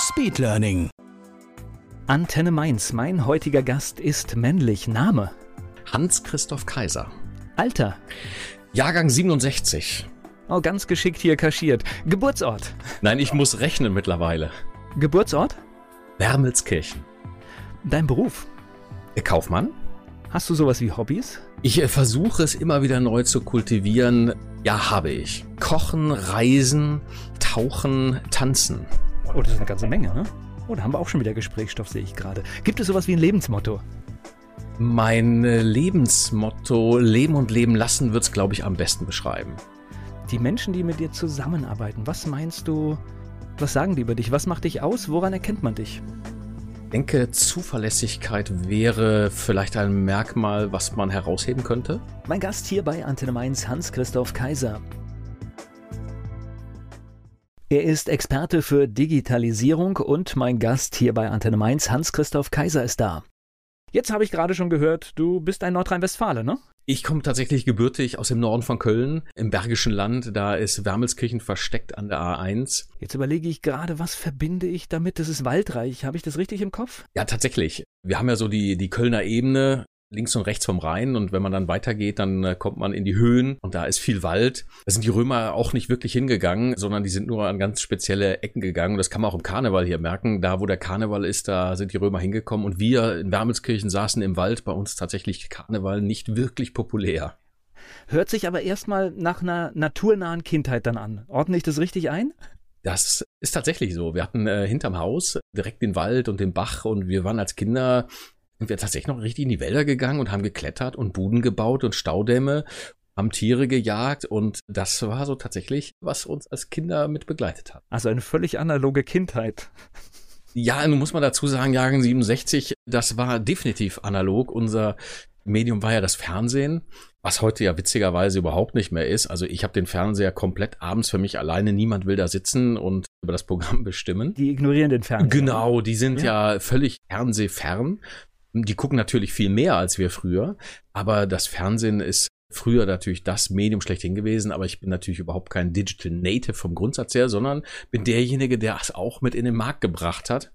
Speedlearning. Antenne Mainz. Mein heutiger Gast ist männlich. Name? Hans-Christoph Kaiser. Alter? Jahrgang 67. Oh, ganz geschickt hier kaschiert. Geburtsort? Nein, ich muss rechnen mittlerweile. Geburtsort? Wermelskirchen. Dein Beruf? Äh, Kaufmann? Hast du sowas wie Hobbys? Ich äh, versuche es immer wieder neu zu kultivieren. Ja, habe ich. Kochen, Reisen, Tauchen, Tanzen. Oh, das ist eine ganze Menge, ne? Oh, da haben wir auch schon wieder Gesprächsstoff, sehe ich gerade. Gibt es sowas wie ein Lebensmotto? Mein äh, Lebensmotto Leben und Leben lassen wird es, glaube ich, am besten beschreiben. Die Menschen, die mit dir zusammenarbeiten, was meinst du, was sagen die über dich? Was macht dich aus? Woran erkennt man dich? Ich denke, Zuverlässigkeit wäre vielleicht ein Merkmal, was man herausheben könnte. Mein Gast hier bei Antenne Mainz, Hans-Christoph Kaiser. Er ist Experte für Digitalisierung und mein Gast hier bei Antenne Mainz, Hans-Christoph Kaiser, ist da. Jetzt habe ich gerade schon gehört, du bist ein Nordrhein-Westfale, ne? Ich komme tatsächlich gebürtig aus dem Norden von Köln, im Bergischen Land. Da ist Wermelskirchen versteckt an der A1. Jetzt überlege ich gerade, was verbinde ich damit? Das ist waldreich. Habe ich das richtig im Kopf? Ja, tatsächlich. Wir haben ja so die, die Kölner Ebene, links und rechts vom Rhein und wenn man dann weitergeht, dann äh, kommt man in die Höhen und da ist viel Wald. Da sind die Römer auch nicht wirklich hingegangen, sondern die sind nur an ganz spezielle Ecken gegangen. Das kann man auch im Karneval hier merken. Da, wo der Karneval ist, da sind die Römer hingekommen und wir in Wermelskirchen saßen im Wald. Bei uns tatsächlich Karneval nicht wirklich populär. Hört sich aber erstmal nach einer naturnahen Kindheit dann an. Ordne ich das richtig ein? Das ist tatsächlich so. Wir hatten äh, hinterm Haus direkt den Wald und den Bach und wir waren als Kinder sind wir tatsächlich noch richtig in die Wälder gegangen und haben geklettert und Buden gebaut und Staudämme, haben Tiere gejagt und das war so tatsächlich, was uns als Kinder mit begleitet hat. Also eine völlig analoge Kindheit. Ja, nun muss man dazu sagen, Jahrgang 67, das war definitiv analog. Unser Medium war ja das Fernsehen, was heute ja witzigerweise überhaupt nicht mehr ist. Also ich habe den Fernseher komplett abends für mich alleine. Niemand will da sitzen und über das Programm bestimmen. Die ignorieren den Fernseher. Genau, die sind ja, ja völlig fernsehfern. Die gucken natürlich viel mehr als wir früher, aber das Fernsehen ist früher natürlich das Medium schlechthin gewesen, aber ich bin natürlich überhaupt kein Digital Native vom Grundsatz her, sondern bin derjenige, der es auch mit in den Markt gebracht hat.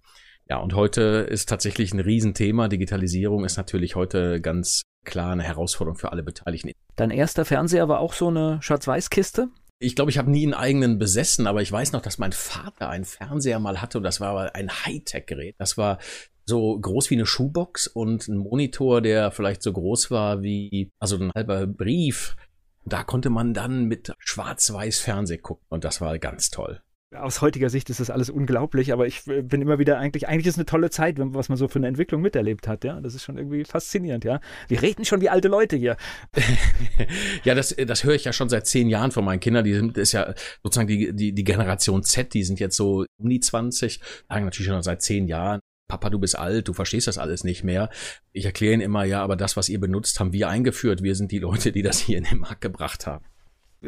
Ja, und heute ist tatsächlich ein Riesenthema. Digitalisierung ist natürlich heute ganz klar eine Herausforderung für alle Beteiligten. Dein erster Fernseher war auch so eine Schwarz-Weiß-Kiste? Ich glaube, ich habe nie einen eigenen besessen, aber ich weiß noch, dass mein Vater einen Fernseher mal hatte und das war ein Hightech-Gerät. Das war so groß wie eine Schuhbox und ein Monitor, der vielleicht so groß war wie, also ein halber Brief. Da konnte man dann mit schwarz-weiß Fernseh gucken und das war ganz toll. Aus heutiger Sicht ist das alles unglaublich, aber ich bin immer wieder eigentlich, eigentlich ist eine tolle Zeit, was man so für eine Entwicklung miterlebt hat, ja. Das ist schon irgendwie faszinierend, ja. Wir reden schon wie alte Leute hier. ja, das, das höre ich ja schon seit zehn Jahren von meinen Kindern. Die sind, ist ja sozusagen die, die, die Generation Z, die sind jetzt so um die 20, sagen natürlich schon seit zehn Jahren. Papa, du bist alt, du verstehst das alles nicht mehr. Ich erkläre ihnen immer, ja, aber das, was ihr benutzt, haben wir eingeführt. Wir sind die Leute, die das hier in den Markt gebracht haben.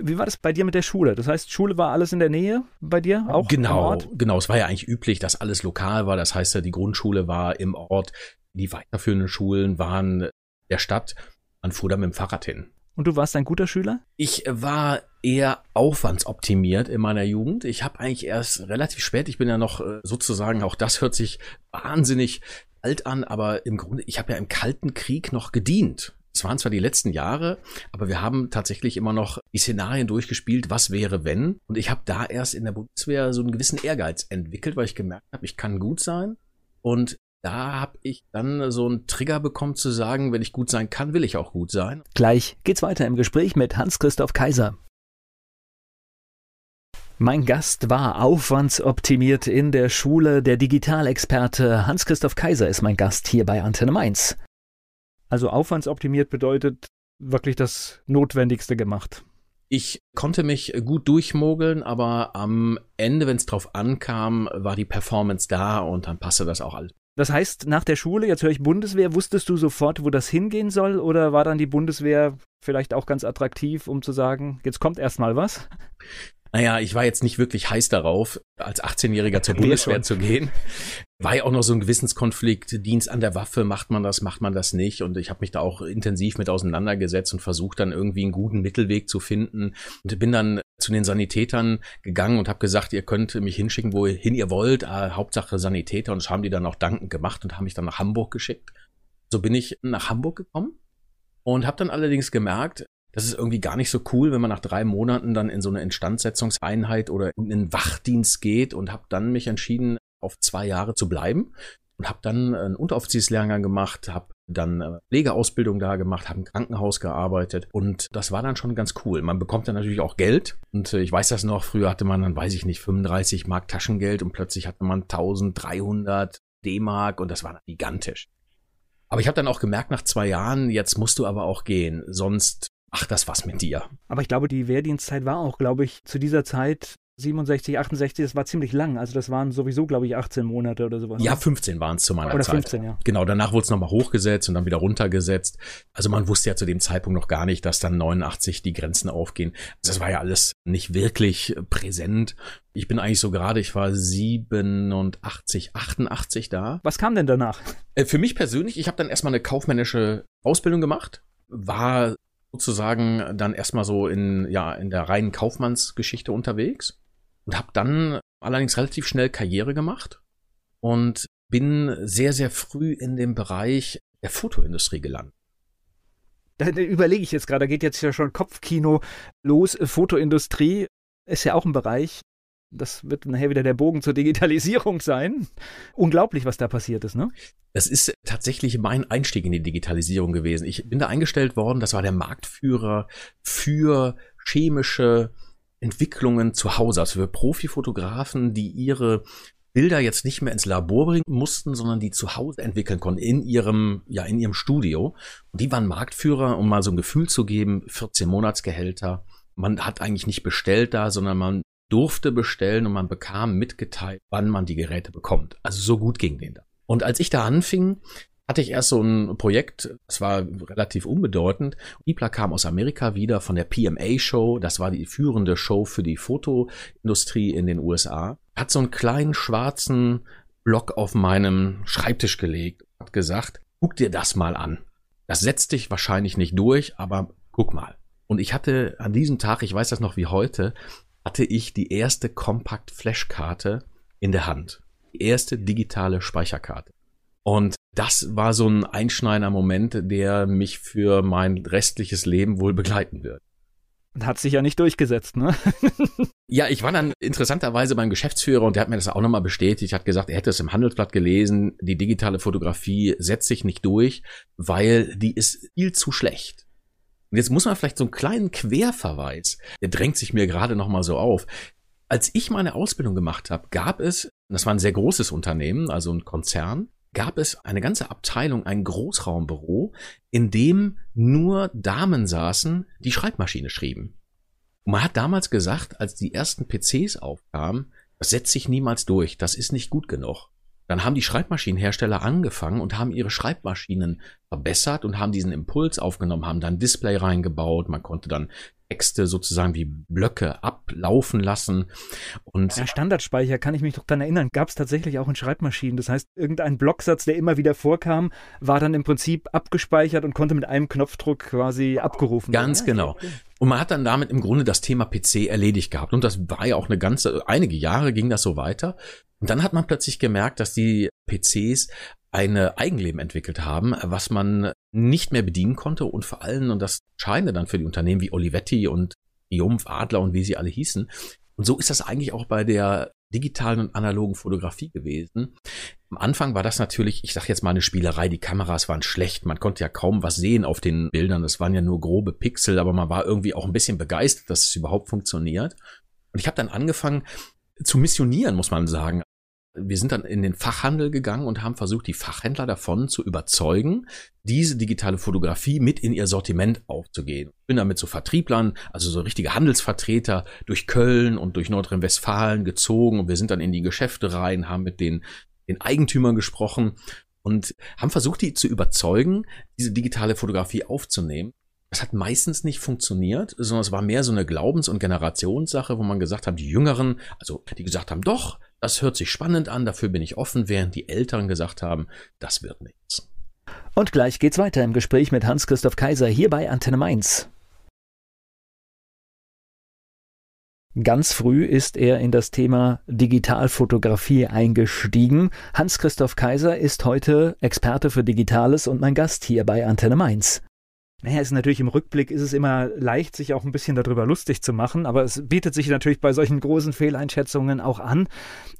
Wie war das bei dir mit der Schule? Das heißt, Schule war alles in der Nähe bei dir auch? Genau, genau. Es war ja eigentlich üblich, dass alles lokal war. Das heißt, die Grundschule war im Ort, die weiterführenden Schulen waren der Stadt. Man fuhr da mit dem Fahrrad hin. Und du warst ein guter Schüler? Ich war eher aufwandsoptimiert in meiner Jugend. Ich habe eigentlich erst relativ spät, ich bin ja noch äh, sozusagen, auch das hört sich wahnsinnig alt an, aber im Grunde, ich habe ja im Kalten Krieg noch gedient. Es waren zwar die letzten Jahre, aber wir haben tatsächlich immer noch die Szenarien durchgespielt, was wäre wenn. Und ich habe da erst in der Bundeswehr so einen gewissen Ehrgeiz entwickelt, weil ich gemerkt habe, ich kann gut sein. Und da habe ich dann so einen Trigger bekommen zu sagen, wenn ich gut sein kann, will ich auch gut sein. Gleich geht's weiter im Gespräch mit Hans-Christoph Kaiser. Mein Gast war aufwandsoptimiert in der Schule. Der Digitalexperte Hans-Christoph Kaiser ist mein Gast hier bei Antenne Mainz. Also aufwandsoptimiert bedeutet wirklich das Notwendigste gemacht. Ich konnte mich gut durchmogeln, aber am Ende, wenn es drauf ankam, war die Performance da und dann passte das auch alles. Das heißt, nach der Schule, jetzt höre ich Bundeswehr, wusstest du sofort, wo das hingehen soll? Oder war dann die Bundeswehr vielleicht auch ganz attraktiv, um zu sagen, jetzt kommt erst mal was? Naja, ich war jetzt nicht wirklich heiß darauf, als 18-Jähriger zur Bundeswehr zu gehen. War ja auch noch so ein Gewissenskonflikt, Dienst an der Waffe, macht man das, macht man das nicht. Und ich habe mich da auch intensiv mit auseinandergesetzt und versucht dann irgendwie einen guten Mittelweg zu finden. Und bin dann zu den Sanitätern gegangen und habe gesagt, ihr könnt mich hinschicken, wohin ihr wollt. Ah, Hauptsache Sanitäter. Und das haben die dann auch dankend gemacht und haben mich dann nach Hamburg geschickt. So bin ich nach Hamburg gekommen und habe dann allerdings gemerkt, das ist irgendwie gar nicht so cool, wenn man nach drei Monaten dann in so eine Instandsetzungseinheit oder in einen Wachdienst geht und habe dann mich entschieden, auf zwei Jahre zu bleiben und habe dann einen Unteroffizierslehrgang gemacht, habe dann Pflegeausbildung da gemacht, habe im Krankenhaus gearbeitet und das war dann schon ganz cool. Man bekommt dann natürlich auch Geld und äh, ich weiß das noch, früher hatte man dann, weiß ich nicht, 35 Mark Taschengeld und plötzlich hatte man 1300 D-Mark und das war gigantisch. Aber ich habe dann auch gemerkt nach zwei Jahren, jetzt musst du aber auch gehen, sonst macht das was mit dir. Aber ich glaube, die Wehrdienstzeit war auch, glaube ich, zu dieser Zeit 67, 68, das war ziemlich lang. Also das waren sowieso, glaube ich, 18 Monate oder sowas. Ja, 15 waren es zu meiner oder Zeit. 15, ja. Genau, danach wurde es nochmal hochgesetzt und dann wieder runtergesetzt. Also man wusste ja zu dem Zeitpunkt noch gar nicht, dass dann 89 die Grenzen aufgehen. Also das war ja alles nicht wirklich präsent. Ich bin eigentlich so gerade, ich war 87, 88 da. Was kam denn danach? Äh, für mich persönlich, ich habe dann erstmal eine kaufmännische Ausbildung gemacht, war sozusagen dann erstmal so in, ja, in der reinen Kaufmannsgeschichte unterwegs und habe dann allerdings relativ schnell Karriere gemacht und bin sehr, sehr früh in dem Bereich der Fotoindustrie gelandet. Da überlege ich jetzt gerade, da geht jetzt ja schon Kopfkino los. Fotoindustrie ist ja auch ein Bereich, das wird nachher wieder der Bogen zur Digitalisierung sein. Unglaublich, was da passiert ist, ne? Das ist tatsächlich mein Einstieg in die Digitalisierung gewesen. Ich bin da eingestellt worden, das war der Marktführer für chemische Entwicklungen zu Hause, also für Profifotografen, die ihre Bilder jetzt nicht mehr ins Labor bringen mussten, sondern die zu Hause entwickeln konnten in ihrem, ja, in ihrem Studio. Und die waren Marktführer, um mal so ein Gefühl zu geben, 14 Monatsgehälter. Man hat eigentlich nicht bestellt da, sondern man durfte bestellen und man bekam mitgeteilt, wann man die Geräte bekommt. Also so gut ging denen da. Und als ich da anfing, hatte ich erst so ein Projekt, das war relativ unbedeutend. IPLA kam aus Amerika wieder von der PMA Show, das war die führende Show für die Fotoindustrie in den USA. Hat so einen kleinen schwarzen Block auf meinem Schreibtisch gelegt, hat gesagt, guck dir das mal an. Das setzt dich wahrscheinlich nicht durch, aber guck mal. Und ich hatte an diesem Tag, ich weiß das noch wie heute, hatte ich die erste Compact Flashkarte in der Hand. Die erste digitale Speicherkarte. Und das war so ein einschneidender Moment, der mich für mein restliches Leben wohl begleiten wird. Hat sich ja nicht durchgesetzt, ne? ja, ich war dann interessanterweise beim Geschäftsführer und der hat mir das auch nochmal bestätigt, hat gesagt, er hätte es im Handelsblatt gelesen, die digitale Fotografie setzt sich nicht durch, weil die ist viel zu schlecht. Und jetzt muss man vielleicht so einen kleinen Querverweis, der drängt sich mir gerade nochmal so auf. Als ich meine Ausbildung gemacht habe, gab es, das war ein sehr großes Unternehmen, also ein Konzern, gab es eine ganze Abteilung, ein Großraumbüro, in dem nur Damen saßen, die Schreibmaschine schrieben. Und man hat damals gesagt, als die ersten PCs aufkamen, das setzt sich niemals durch, das ist nicht gut genug. Dann haben die Schreibmaschinenhersteller angefangen und haben ihre Schreibmaschinen verbessert und haben diesen Impuls aufgenommen, haben dann Display reingebaut, man konnte dann Texte sozusagen wie Blöcke ablaufen lassen. Und ja, Standardspeicher kann ich mich doch dann erinnern, gab es tatsächlich auch in Schreibmaschinen. Das heißt, irgendein Blocksatz, der immer wieder vorkam, war dann im Prinzip abgespeichert und konnte mit einem Knopfdruck quasi abgerufen werden. Ganz genau. Und man hat dann damit im Grunde das Thema PC erledigt gehabt. Und das war ja auch eine ganze, einige Jahre ging das so weiter. Und dann hat man plötzlich gemerkt, dass die PCs eine Eigenleben entwickelt haben, was man nicht mehr bedienen konnte und vor allem, und das scheine dann für die Unternehmen wie Olivetti und Triumph, Adler und wie sie alle hießen. Und so ist das eigentlich auch bei der digitalen und analogen Fotografie gewesen. Am Anfang war das natürlich, ich sag jetzt mal eine Spielerei, die Kameras waren schlecht, man konnte ja kaum was sehen auf den Bildern, das waren ja nur grobe Pixel, aber man war irgendwie auch ein bisschen begeistert, dass es überhaupt funktioniert. Und ich habe dann angefangen zu missionieren, muss man sagen wir sind dann in den Fachhandel gegangen und haben versucht, die Fachhändler davon zu überzeugen, diese digitale Fotografie mit in ihr Sortiment aufzugehen. Ich bin damit zu Vertrieblern, also so richtige Handelsvertreter durch Köln und durch Nordrhein-Westfalen gezogen und wir sind dann in die Geschäfte rein, haben mit den, den Eigentümern gesprochen und haben versucht, die zu überzeugen, diese digitale Fotografie aufzunehmen. Das hat meistens nicht funktioniert, sondern es war mehr so eine Glaubens- und Generationssache, wo man gesagt hat, die Jüngeren, also die gesagt haben, doch, das hört sich spannend an, dafür bin ich offen, während die Älteren gesagt haben, das wird nichts. Und gleich geht's weiter im Gespräch mit Hans-Christoph Kaiser hier bei Antenne Mainz. Ganz früh ist er in das Thema Digitalfotografie eingestiegen. Hans-Christoph Kaiser ist heute Experte für Digitales und mein Gast hier bei Antenne Mainz. Naja, ist natürlich im Rückblick ist es immer leicht, sich auch ein bisschen darüber lustig zu machen, aber es bietet sich natürlich bei solchen großen Fehleinschätzungen auch an.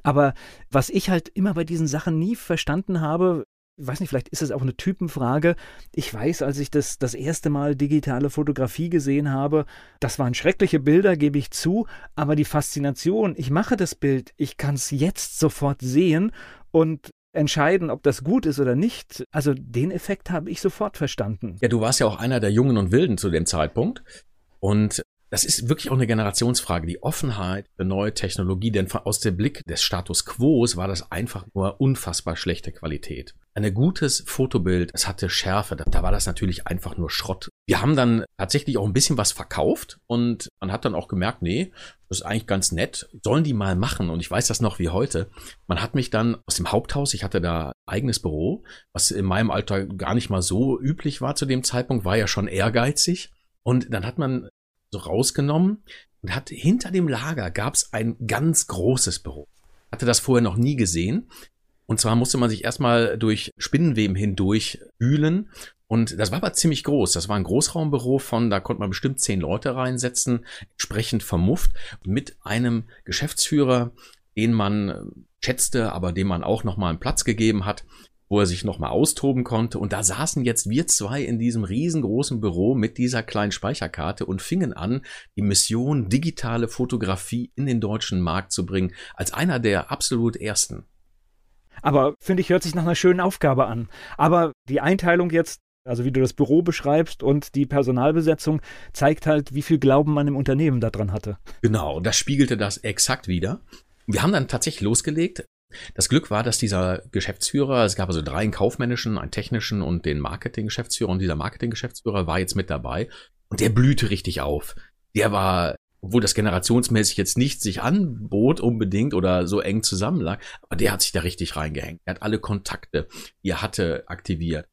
Aber was ich halt immer bei diesen Sachen nie verstanden habe, ich weiß nicht, vielleicht ist es auch eine Typenfrage. Ich weiß, als ich das das erste Mal digitale Fotografie gesehen habe, das waren schreckliche Bilder, gebe ich zu, aber die Faszination, ich mache das Bild, ich kann es jetzt sofort sehen und entscheiden, ob das gut ist oder nicht. Also den Effekt habe ich sofort verstanden. Ja, du warst ja auch einer der Jungen und Wilden zu dem Zeitpunkt. Und das ist wirklich auch eine Generationsfrage, die Offenheit für neue Technologie, denn aus dem Blick des Status Quo war das einfach nur unfassbar schlechte Qualität. Ein gutes Fotobild, es hatte Schärfe, da war das natürlich einfach nur Schrott. Wir haben dann tatsächlich auch ein bisschen was verkauft und man hat dann auch gemerkt, nee, das ist eigentlich ganz nett, sollen die mal machen und ich weiß das noch wie heute. Man hat mich dann aus dem Haupthaus, ich hatte da eigenes Büro, was in meinem Alter gar nicht mal so üblich war zu dem Zeitpunkt, war ja schon ehrgeizig und dann hat man so rausgenommen und hat hinter dem Lager gab es ein ganz großes Büro. Hatte das vorher noch nie gesehen. Und zwar musste man sich erstmal durch Spinnenweben hindurch wühlen. Und das war aber ziemlich groß. Das war ein Großraumbüro von, da konnte man bestimmt zehn Leute reinsetzen, entsprechend vermufft, mit einem Geschäftsführer, den man schätzte, aber dem man auch nochmal einen Platz gegeben hat wo er sich nochmal austoben konnte. Und da saßen jetzt wir zwei in diesem riesengroßen Büro mit dieser kleinen Speicherkarte und fingen an, die Mission digitale Fotografie in den deutschen Markt zu bringen, als einer der absolut ersten. Aber finde ich, hört sich nach einer schönen Aufgabe an. Aber die Einteilung jetzt, also wie du das Büro beschreibst und die Personalbesetzung, zeigt halt, wie viel Glauben man im Unternehmen daran hatte. Genau, das spiegelte das exakt wieder. Wir haben dann tatsächlich losgelegt. Das Glück war, dass dieser Geschäftsführer, es gab also drei einen kaufmännischen, einen technischen und den Marketinggeschäftsführer und dieser Marketinggeschäftsführer war jetzt mit dabei und der blühte richtig auf. Der war, obwohl das generationsmäßig jetzt nicht sich anbot unbedingt oder so eng zusammenlag, aber der hat sich da richtig reingehängt. Er hat alle Kontakte, die er hatte, aktiviert.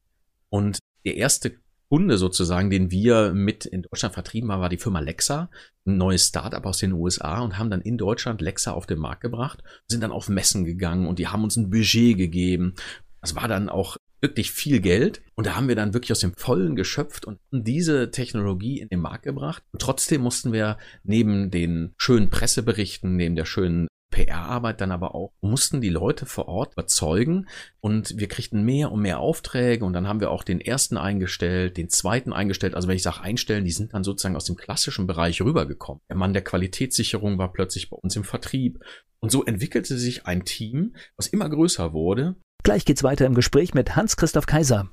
Und der erste Kunde sozusagen, den wir mit in Deutschland vertrieben haben, war die Firma Lexa, ein neues Startup aus den USA und haben dann in Deutschland Lexa auf den Markt gebracht, sind dann auf Messen gegangen und die haben uns ein Budget gegeben. Das war dann auch wirklich viel Geld und da haben wir dann wirklich aus dem Vollen geschöpft und diese Technologie in den Markt gebracht. Und trotzdem mussten wir neben den schönen Presseberichten, neben der schönen PR-Arbeit dann aber auch, mussten die Leute vor Ort überzeugen und wir kriegten mehr und mehr Aufträge und dann haben wir auch den ersten eingestellt, den zweiten eingestellt. Also wenn ich sage einstellen, die sind dann sozusagen aus dem klassischen Bereich rübergekommen. Der Mann der Qualitätssicherung war plötzlich bei uns im Vertrieb und so entwickelte sich ein Team, was immer größer wurde. Gleich geht's weiter im Gespräch mit Hans-Christoph Kaiser.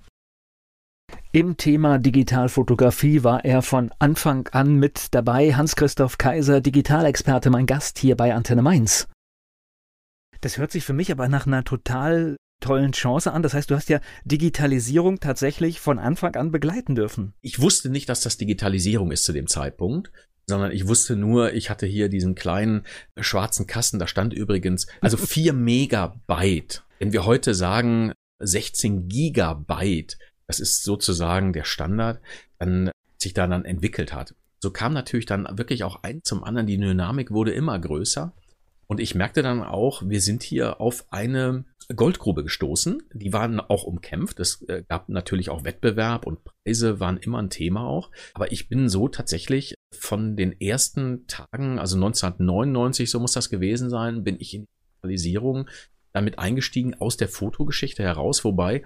Im Thema Digitalfotografie war er von Anfang an mit dabei. Hans-Christoph Kaiser, Digitalexperte, mein Gast hier bei Antenne Mainz. Das hört sich für mich aber nach einer total tollen Chance an. Das heißt, du hast ja Digitalisierung tatsächlich von Anfang an begleiten dürfen. Ich wusste nicht, dass das Digitalisierung ist zu dem Zeitpunkt, sondern ich wusste nur, ich hatte hier diesen kleinen schwarzen Kasten, da stand übrigens, also vier Megabyte. Wenn wir heute sagen 16 Gigabyte, das ist sozusagen der Standard, dann sich da dann entwickelt hat. So kam natürlich dann wirklich auch ein zum anderen, die Dynamik wurde immer größer. Und ich merkte dann auch, wir sind hier auf eine Goldgrube gestoßen. Die waren auch umkämpft. Es äh, gab natürlich auch Wettbewerb und Preise waren immer ein Thema auch. Aber ich bin so tatsächlich von den ersten Tagen, also 1999, so muss das gewesen sein, bin ich in die Digitalisierung damit eingestiegen aus der Fotogeschichte heraus. Wobei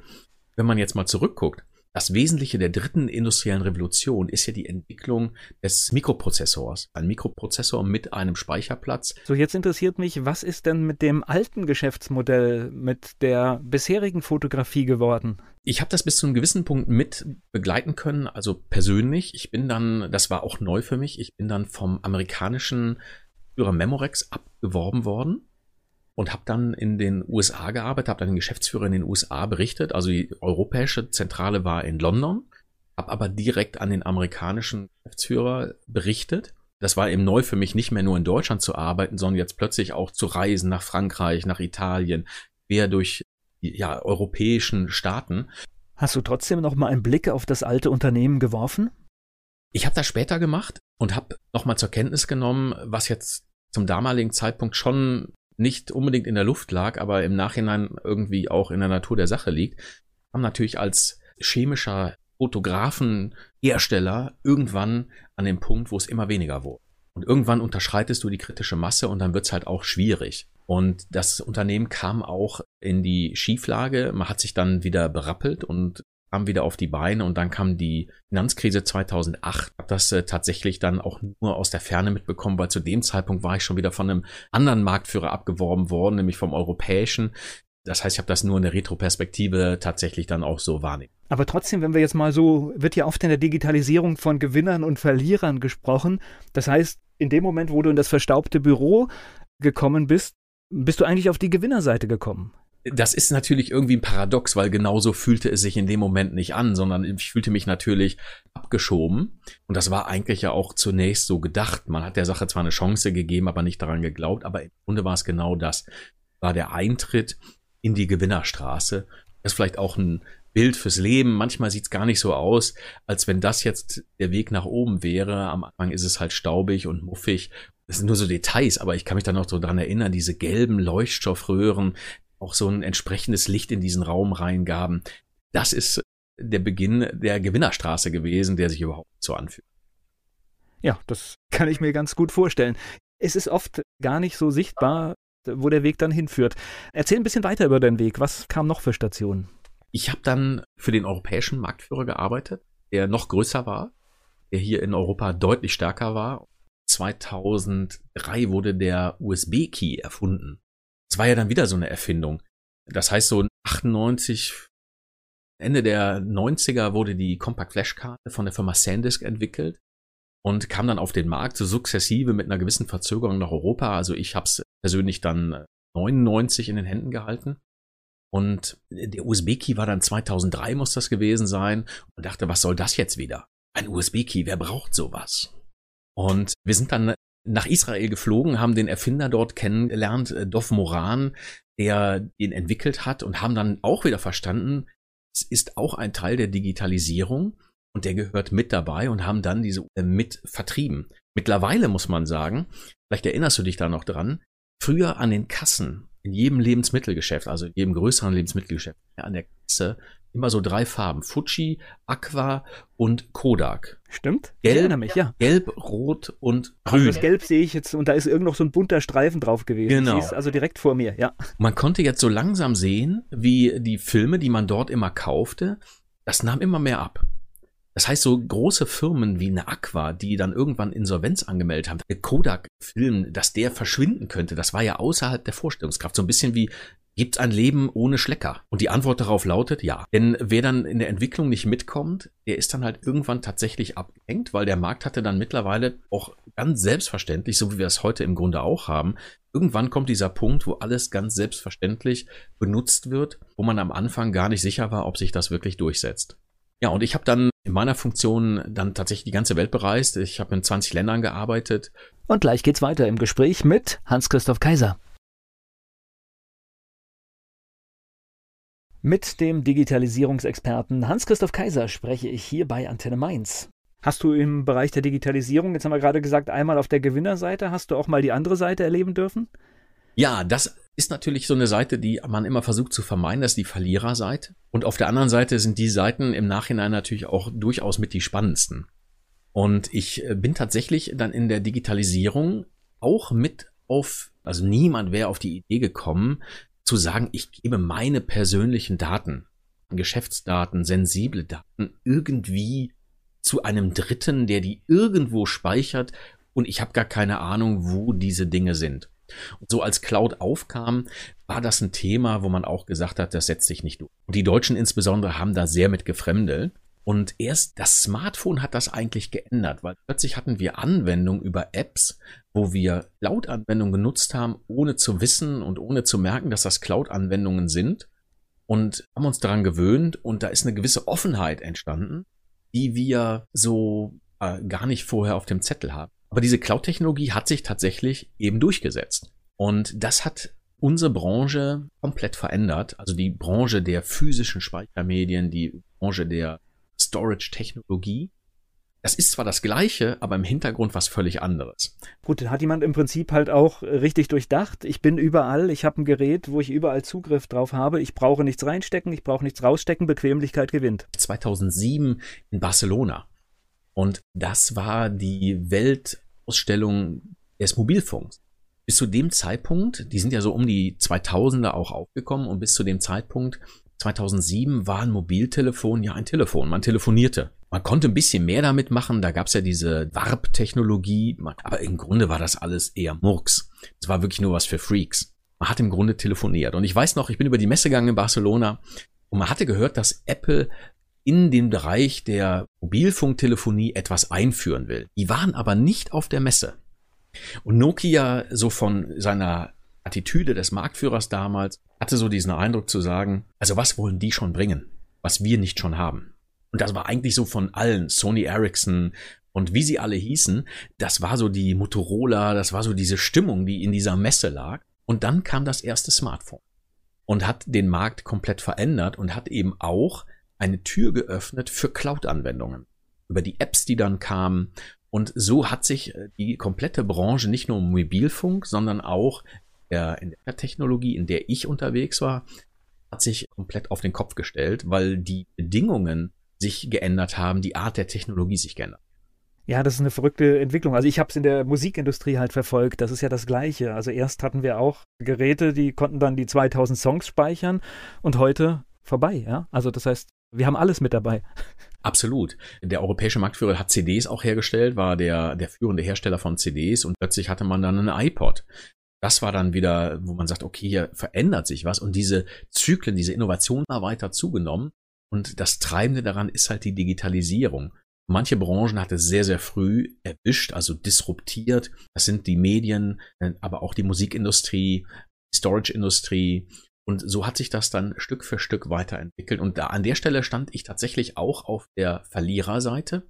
wenn man jetzt mal zurückguckt, Das Wesentliche der dritten industriellen Revolution ist ja die Entwicklung des Mikroprozessors. Ein Mikroprozessor mit einem Speicherplatz. So, jetzt interessiert mich, was ist denn mit dem alten Geschäftsmodell, mit der bisherigen Fotografie geworden? Ich habe das bis zu einem gewissen Punkt mit begleiten können, also persönlich. Ich bin dann, das war auch neu für mich, ich bin dann vom amerikanischen Führer Memorex abgeworben worden und habe dann in den USA gearbeitet, habe dann den Geschäftsführer in den USA berichtet. Also die europäische Zentrale war in London, habe aber direkt an den amerikanischen Geschäftsführer berichtet. Das war eben neu für mich, nicht mehr nur in Deutschland zu arbeiten, sondern jetzt plötzlich auch zu reisen nach Frankreich, nach Italien, quer durch die ja, europäischen Staaten. Hast du trotzdem noch mal einen Blick auf das alte Unternehmen geworfen? Ich habe das später gemacht und habe noch mal zur Kenntnis genommen, was jetzt zum damaligen Zeitpunkt schon nicht unbedingt in der Luft lag, aber im Nachhinein irgendwie auch in der Natur der Sache liegt, haben natürlich als chemischer Fotografenhersteller irgendwann an dem Punkt, wo es immer weniger wurde. Und irgendwann unterschreitest du die kritische Masse und dann wird's halt auch schwierig. Und das Unternehmen kam auch in die Schieflage. Man hat sich dann wieder berappelt und kam wieder auf die Beine und dann kam die Finanzkrise 2008. Habe das äh, tatsächlich dann auch nur aus der Ferne mitbekommen, weil zu dem Zeitpunkt war ich schon wieder von einem anderen Marktführer abgeworben worden, nämlich vom europäischen. Das heißt, ich habe das nur in der Retroperspektive tatsächlich dann auch so wahrnehmen. Aber trotzdem, wenn wir jetzt mal so, wird ja oft in der Digitalisierung von Gewinnern und Verlierern gesprochen. Das heißt, in dem Moment, wo du in das verstaubte Büro gekommen bist, bist du eigentlich auf die Gewinnerseite gekommen das ist natürlich irgendwie ein Paradox, weil genauso fühlte es sich in dem Moment nicht an, sondern ich fühlte mich natürlich abgeschoben. Und das war eigentlich ja auch zunächst so gedacht. Man hat der Sache zwar eine Chance gegeben, aber nicht daran geglaubt. Aber im Grunde war es genau das. War der Eintritt in die Gewinnerstraße. Das ist vielleicht auch ein Bild fürs Leben. Manchmal sieht es gar nicht so aus, als wenn das jetzt der Weg nach oben wäre. Am Anfang ist es halt staubig und muffig. Das sind nur so Details, aber ich kann mich da noch so dran erinnern, diese gelben Leuchtstoffröhren, auch so ein entsprechendes Licht in diesen Raum reingaben. Das ist der Beginn der Gewinnerstraße gewesen, der sich überhaupt so anfühlt. Ja, das kann ich mir ganz gut vorstellen. Es ist oft gar nicht so sichtbar, wo der Weg dann hinführt. Erzähl ein bisschen weiter über deinen Weg. Was kam noch für Stationen? Ich habe dann für den europäischen Marktführer gearbeitet, der noch größer war, der hier in Europa deutlich stärker war. 2003 wurde der USB-Key erfunden. War ja dann wieder so eine Erfindung. Das heißt, so 98, Ende der 90er wurde die Compact Flash Karte von der Firma Sandisk entwickelt und kam dann auf den Markt so sukzessive mit einer gewissen Verzögerung nach Europa. Also ich habe es persönlich dann 99 in den Händen gehalten. Und der USB-Key war dann 2003 muss das gewesen sein und dachte, was soll das jetzt wieder? Ein USB-Key, wer braucht sowas? Und wir sind dann nach Israel geflogen, haben den Erfinder dort kennengelernt, äh, Dov Moran, der ihn entwickelt hat und haben dann auch wieder verstanden, es ist auch ein Teil der Digitalisierung und der gehört mit dabei und haben dann diese mit vertrieben. Mittlerweile muss man sagen, vielleicht erinnerst du dich da noch dran, früher an den Kassen in jedem Lebensmittelgeschäft, also jedem größeren Lebensmittelgeschäft, an der Kasse immer so drei Farben. Fuji, Aqua und Kodak. Stimmt. Gelb, mich, ja. Gelb, Rot und Grün. Also das Gelb sehe ich jetzt und da ist irgend noch so ein bunter Streifen drauf gewesen. Genau. Sie ist also direkt vor mir, ja. Man konnte jetzt so langsam sehen, wie die Filme, die man dort immer kaufte, das nahm immer mehr ab. Das heißt, so große Firmen wie eine Aqua, die dann irgendwann Insolvenz angemeldet haben, Kodak-Film, dass der verschwinden könnte, das war ja außerhalb der Vorstellungskraft. So ein bisschen wie Gibt es ein Leben ohne Schlecker? Und die Antwort darauf lautet ja. Denn wer dann in der Entwicklung nicht mitkommt, der ist dann halt irgendwann tatsächlich abgehängt, weil der Markt hatte dann mittlerweile auch ganz selbstverständlich, so wie wir es heute im Grunde auch haben, irgendwann kommt dieser Punkt, wo alles ganz selbstverständlich benutzt wird, wo man am Anfang gar nicht sicher war, ob sich das wirklich durchsetzt. Ja, und ich habe dann in meiner Funktion dann tatsächlich die ganze Welt bereist. Ich habe in 20 Ländern gearbeitet. Und gleich geht's weiter im Gespräch mit Hans-Christoph Kaiser. Mit dem Digitalisierungsexperten Hans-Christoph Kaiser spreche ich hier bei Antenne Mainz. Hast du im Bereich der Digitalisierung, jetzt haben wir gerade gesagt, einmal auf der Gewinnerseite, hast du auch mal die andere Seite erleben dürfen? Ja, das ist natürlich so eine Seite, die man immer versucht zu vermeiden, das ist die Verliererseite. Und auf der anderen Seite sind die Seiten im Nachhinein natürlich auch durchaus mit die spannendsten. Und ich äh, bin tatsächlich dann in der Digitalisierung auch mit auf, also niemand wäre auf die Idee gekommen, zu sagen, ich gebe meine persönlichen Daten Geschäftsdaten, sensible Daten irgendwie zu einem Dritten, der die irgendwo speichert und ich habe gar keine Ahnung, wo diese Dinge sind. Und so als Cloud aufkam, war das ein Thema, wo man auch gesagt hat, das setzt sich nicht durch. Und die Deutschen insbesondere haben da sehr mit gefremdelt. Und erst das Smartphone hat das eigentlich geändert, weil plötzlich hatten wir Anwendungen über Apps, wo wir Cloud-Anwendungen genutzt haben, ohne zu wissen und ohne zu merken, dass das Cloud-Anwendungen sind und haben uns daran gewöhnt und da ist eine gewisse Offenheit entstanden, die wir so äh, gar nicht vorher auf dem Zettel haben. Aber diese Cloud-Technologie hat sich tatsächlich eben durchgesetzt. Und das hat unsere Branche komplett verändert. Also die Branche der physischen Speichermedien, die Branche der Storage-Technologie. Das ist zwar das Gleiche, aber im Hintergrund was völlig anderes. Gut, hat jemand im Prinzip halt auch richtig durchdacht. Ich bin überall, ich habe ein Gerät, wo ich überall Zugriff drauf habe. Ich brauche nichts reinstecken, ich brauche nichts rausstecken. Bequemlichkeit gewinnt. 2007 in Barcelona. Und das war die Weltausstellung des Mobilfunks. Bis zu dem Zeitpunkt, die sind ja so um die 2000er auch aufgekommen und bis zu dem Zeitpunkt 2007 war ein Mobiltelefon ja ein Telefon. Man telefonierte. Man konnte ein bisschen mehr damit machen. Da gab es ja diese Warp-Technologie. Aber im Grunde war das alles eher Murks. Es war wirklich nur was für Freaks. Man hat im Grunde telefoniert. Und ich weiß noch, ich bin über die Messe gegangen in Barcelona und man hatte gehört, dass Apple in den Bereich der Mobilfunktelefonie etwas einführen will. Die waren aber nicht auf der Messe. Und Nokia so von seiner Attitüde des Marktführers damals hatte so diesen Eindruck zu sagen, also was wollen die schon bringen, was wir nicht schon haben? Und das war eigentlich so von allen, Sony Ericsson und wie sie alle hießen, das war so die Motorola, das war so diese Stimmung, die in dieser Messe lag. Und dann kam das erste Smartphone und hat den Markt komplett verändert und hat eben auch eine Tür geöffnet für Cloud-Anwendungen. Über die Apps, die dann kamen. Und so hat sich äh, die komplette Branche nicht nur im Mobilfunk, sondern auch der, in der Technologie, in der ich unterwegs war, hat sich komplett auf den Kopf gestellt, weil die Bedingungen sich geändert haben, die Art der Technologie sich geändert. Ja, das ist eine verrückte Entwicklung. Also ich habe es in der Musikindustrie halt verfolgt. Das ist ja das Gleiche. Also erst hatten wir auch Geräte, die konnten dann die 2000 Songs speichern und heute vorbei. Ja, also das heißt, wir haben alles mit dabei. Absolut. Der europäische Marktführer hat CDs auch hergestellt, war der, der führende Hersteller von CDs und plötzlich hatte man dann einen iPod das war dann wieder, wo man sagt, okay, hier verändert sich was und diese Zyklen, diese Innovation war weiter zugenommen und das Treibende daran ist halt die Digitalisierung. Manche Branchen hat es sehr, sehr früh erwischt, also disruptiert. Das sind die Medien, äh, aber auch die Musikindustrie, die Storage-Industrie. Und so hat sich das dann Stück für Stück weiterentwickelt. Und da an der Stelle stand ich tatsächlich auch auf der Verliererseite.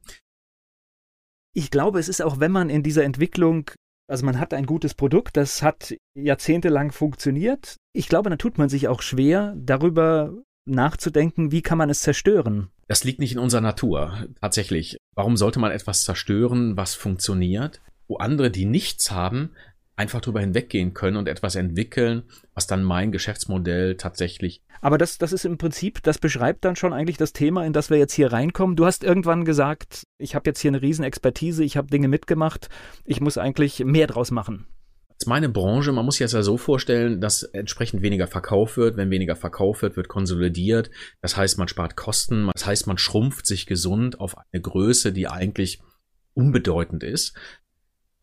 Ich glaube, es ist auch, wenn man in dieser Entwicklung also man hat ein gutes Produkt, das hat jahrzehntelang funktioniert. Ich glaube, da tut man sich auch schwer, darüber nachzudenken, wie kann man es zerstören. Das liegt nicht in unserer Natur, tatsächlich. Warum sollte man etwas zerstören, was funktioniert, wo andere, die nichts haben, einfach drüber hinweggehen können und etwas entwickeln, was dann mein Geschäftsmodell tatsächlich. Aber das, das ist im Prinzip, das beschreibt dann schon eigentlich das Thema, in das wir jetzt hier reinkommen. Du hast irgendwann gesagt, ich habe jetzt hier eine Riesenexpertise, ich habe Dinge mitgemacht, ich muss eigentlich mehr draus machen. Das ist meine Branche, man muss sich das ja so vorstellen, dass entsprechend weniger verkauft wird. Wenn weniger verkauft wird, wird konsolidiert. Das heißt, man spart Kosten. Das heißt, man schrumpft sich gesund auf eine Größe, die eigentlich unbedeutend ist.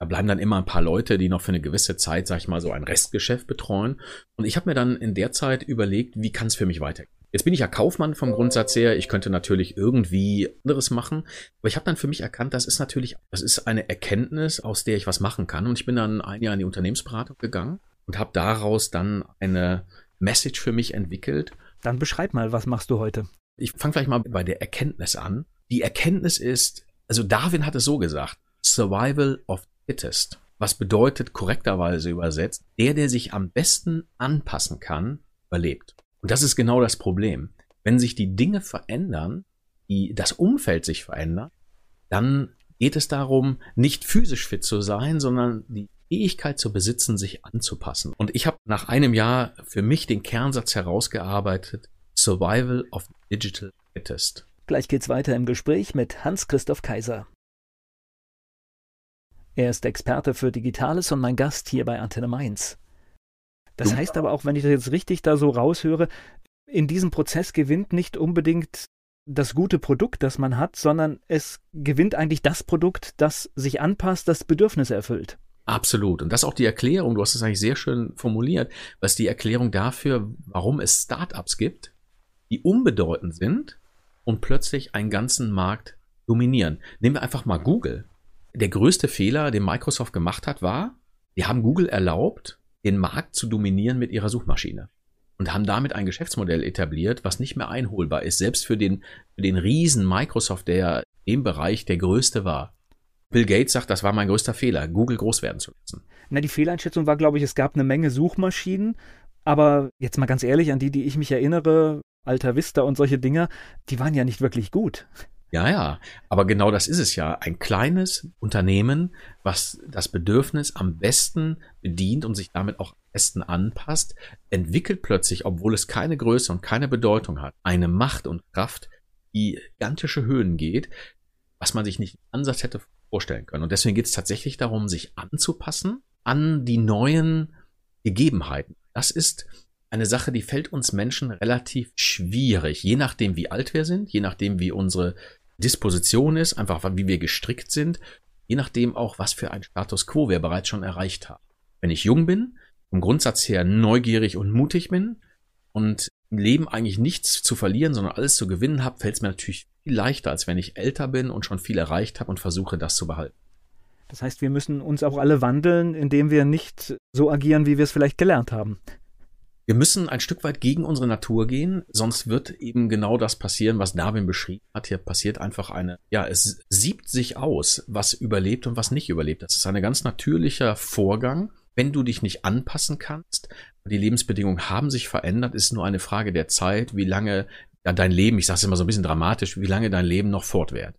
Da bleiben dann immer ein paar Leute, die noch für eine gewisse Zeit, sag ich mal, so ein Restgeschäft betreuen. Und ich habe mir dann in der Zeit überlegt, wie kann es für mich weitergehen? Jetzt bin ich ja Kaufmann vom Grundsatz her. Ich könnte natürlich irgendwie anderes machen. Aber ich habe dann für mich erkannt, das ist natürlich, das ist eine Erkenntnis, aus der ich was machen kann. Und ich bin dann ein Jahr in die Unternehmensberatung gegangen und habe daraus dann eine Message für mich entwickelt. Dann beschreib mal, was machst du heute? Ich fange vielleicht mal bei der Erkenntnis an. Die Erkenntnis ist, also Darwin hat es so gesagt, Survival of fittest. Was bedeutet korrekterweise übersetzt, der, der sich am besten anpassen kann, überlebt. Und das ist genau das Problem. Wenn sich die Dinge verändern, die, das Umfeld sich verändert, dann geht es darum, nicht physisch fit zu sein, sondern die Fähigkeit zu besitzen, sich anzupassen. Und ich habe nach einem Jahr für mich den Kernsatz herausgearbeitet, Survival of Digital Fittest. Gleich geht's weiter im Gespräch mit Hans-Christoph Kaiser. Er ist Experte für Digitales und mein Gast hier bei Antenne Mainz. Das heißt aber auch, wenn ich das jetzt richtig da so raushöre, in diesem Prozess gewinnt nicht unbedingt das gute Produkt, das man hat, sondern es gewinnt eigentlich das Produkt, das sich anpasst, das Bedürfnisse erfüllt. Absolut. Und das ist auch die Erklärung, du hast es eigentlich sehr schön formuliert, was die Erklärung dafür, warum es Startups gibt, die unbedeutend sind und plötzlich einen ganzen Markt dominieren. Nehmen wir einfach mal Google. Der größte Fehler, den Microsoft gemacht hat, war, die haben Google erlaubt, den Markt zu dominieren mit ihrer Suchmaschine und haben damit ein Geschäftsmodell etabliert, was nicht mehr einholbar ist, selbst für den, für den Riesen Microsoft, der im Bereich der größte war. Bill Gates sagt, das war mein größter Fehler, Google groß werden zu lassen. Na, die Fehleinschätzung war, glaube ich, es gab eine Menge Suchmaschinen, aber jetzt mal ganz ehrlich, an die, die ich mich erinnere, Alta Vista und solche Dinge, die waren ja nicht wirklich gut. Ja, ja, aber genau das ist es ja. Ein kleines Unternehmen, was das Bedürfnis am besten bedient und sich damit auch am besten anpasst, entwickelt plötzlich, obwohl es keine Größe und keine Bedeutung hat, eine Macht und Kraft, die gigantische Höhen geht, was man sich nicht im Ansatz hätte vorstellen können. Und deswegen geht es tatsächlich darum, sich anzupassen an die neuen Gegebenheiten. Das ist eine Sache, die fällt uns Menschen relativ schwierig, je nachdem, wie alt wir sind, je nachdem, wie unsere Disposition ist, einfach wie wir gestrickt sind, je nachdem auch, was für ein Status quo wir bereits schon erreicht haben. Wenn ich jung bin, vom Grundsatz her neugierig und mutig bin und im Leben eigentlich nichts zu verlieren, sondern alles zu gewinnen habe, fällt es mir natürlich viel leichter, als wenn ich älter bin und schon viel erreicht habe und versuche, das zu behalten. Das heißt, wir müssen uns auch alle wandeln, indem wir nicht so agieren, wie wir es vielleicht gelernt haben. Wir müssen ein Stück weit gegen unsere Natur gehen, sonst wird eben genau das passieren, was Darwin beschrieben hat. Hier passiert einfach eine, ja, es siebt sich aus, was überlebt und was nicht überlebt. Das ist ein ganz natürlicher Vorgang. Wenn du dich nicht anpassen kannst, die Lebensbedingungen haben sich verändert, ist nur eine Frage der Zeit, wie lange dein Leben, ich sage es immer so ein bisschen dramatisch, wie lange dein Leben noch fortwährt.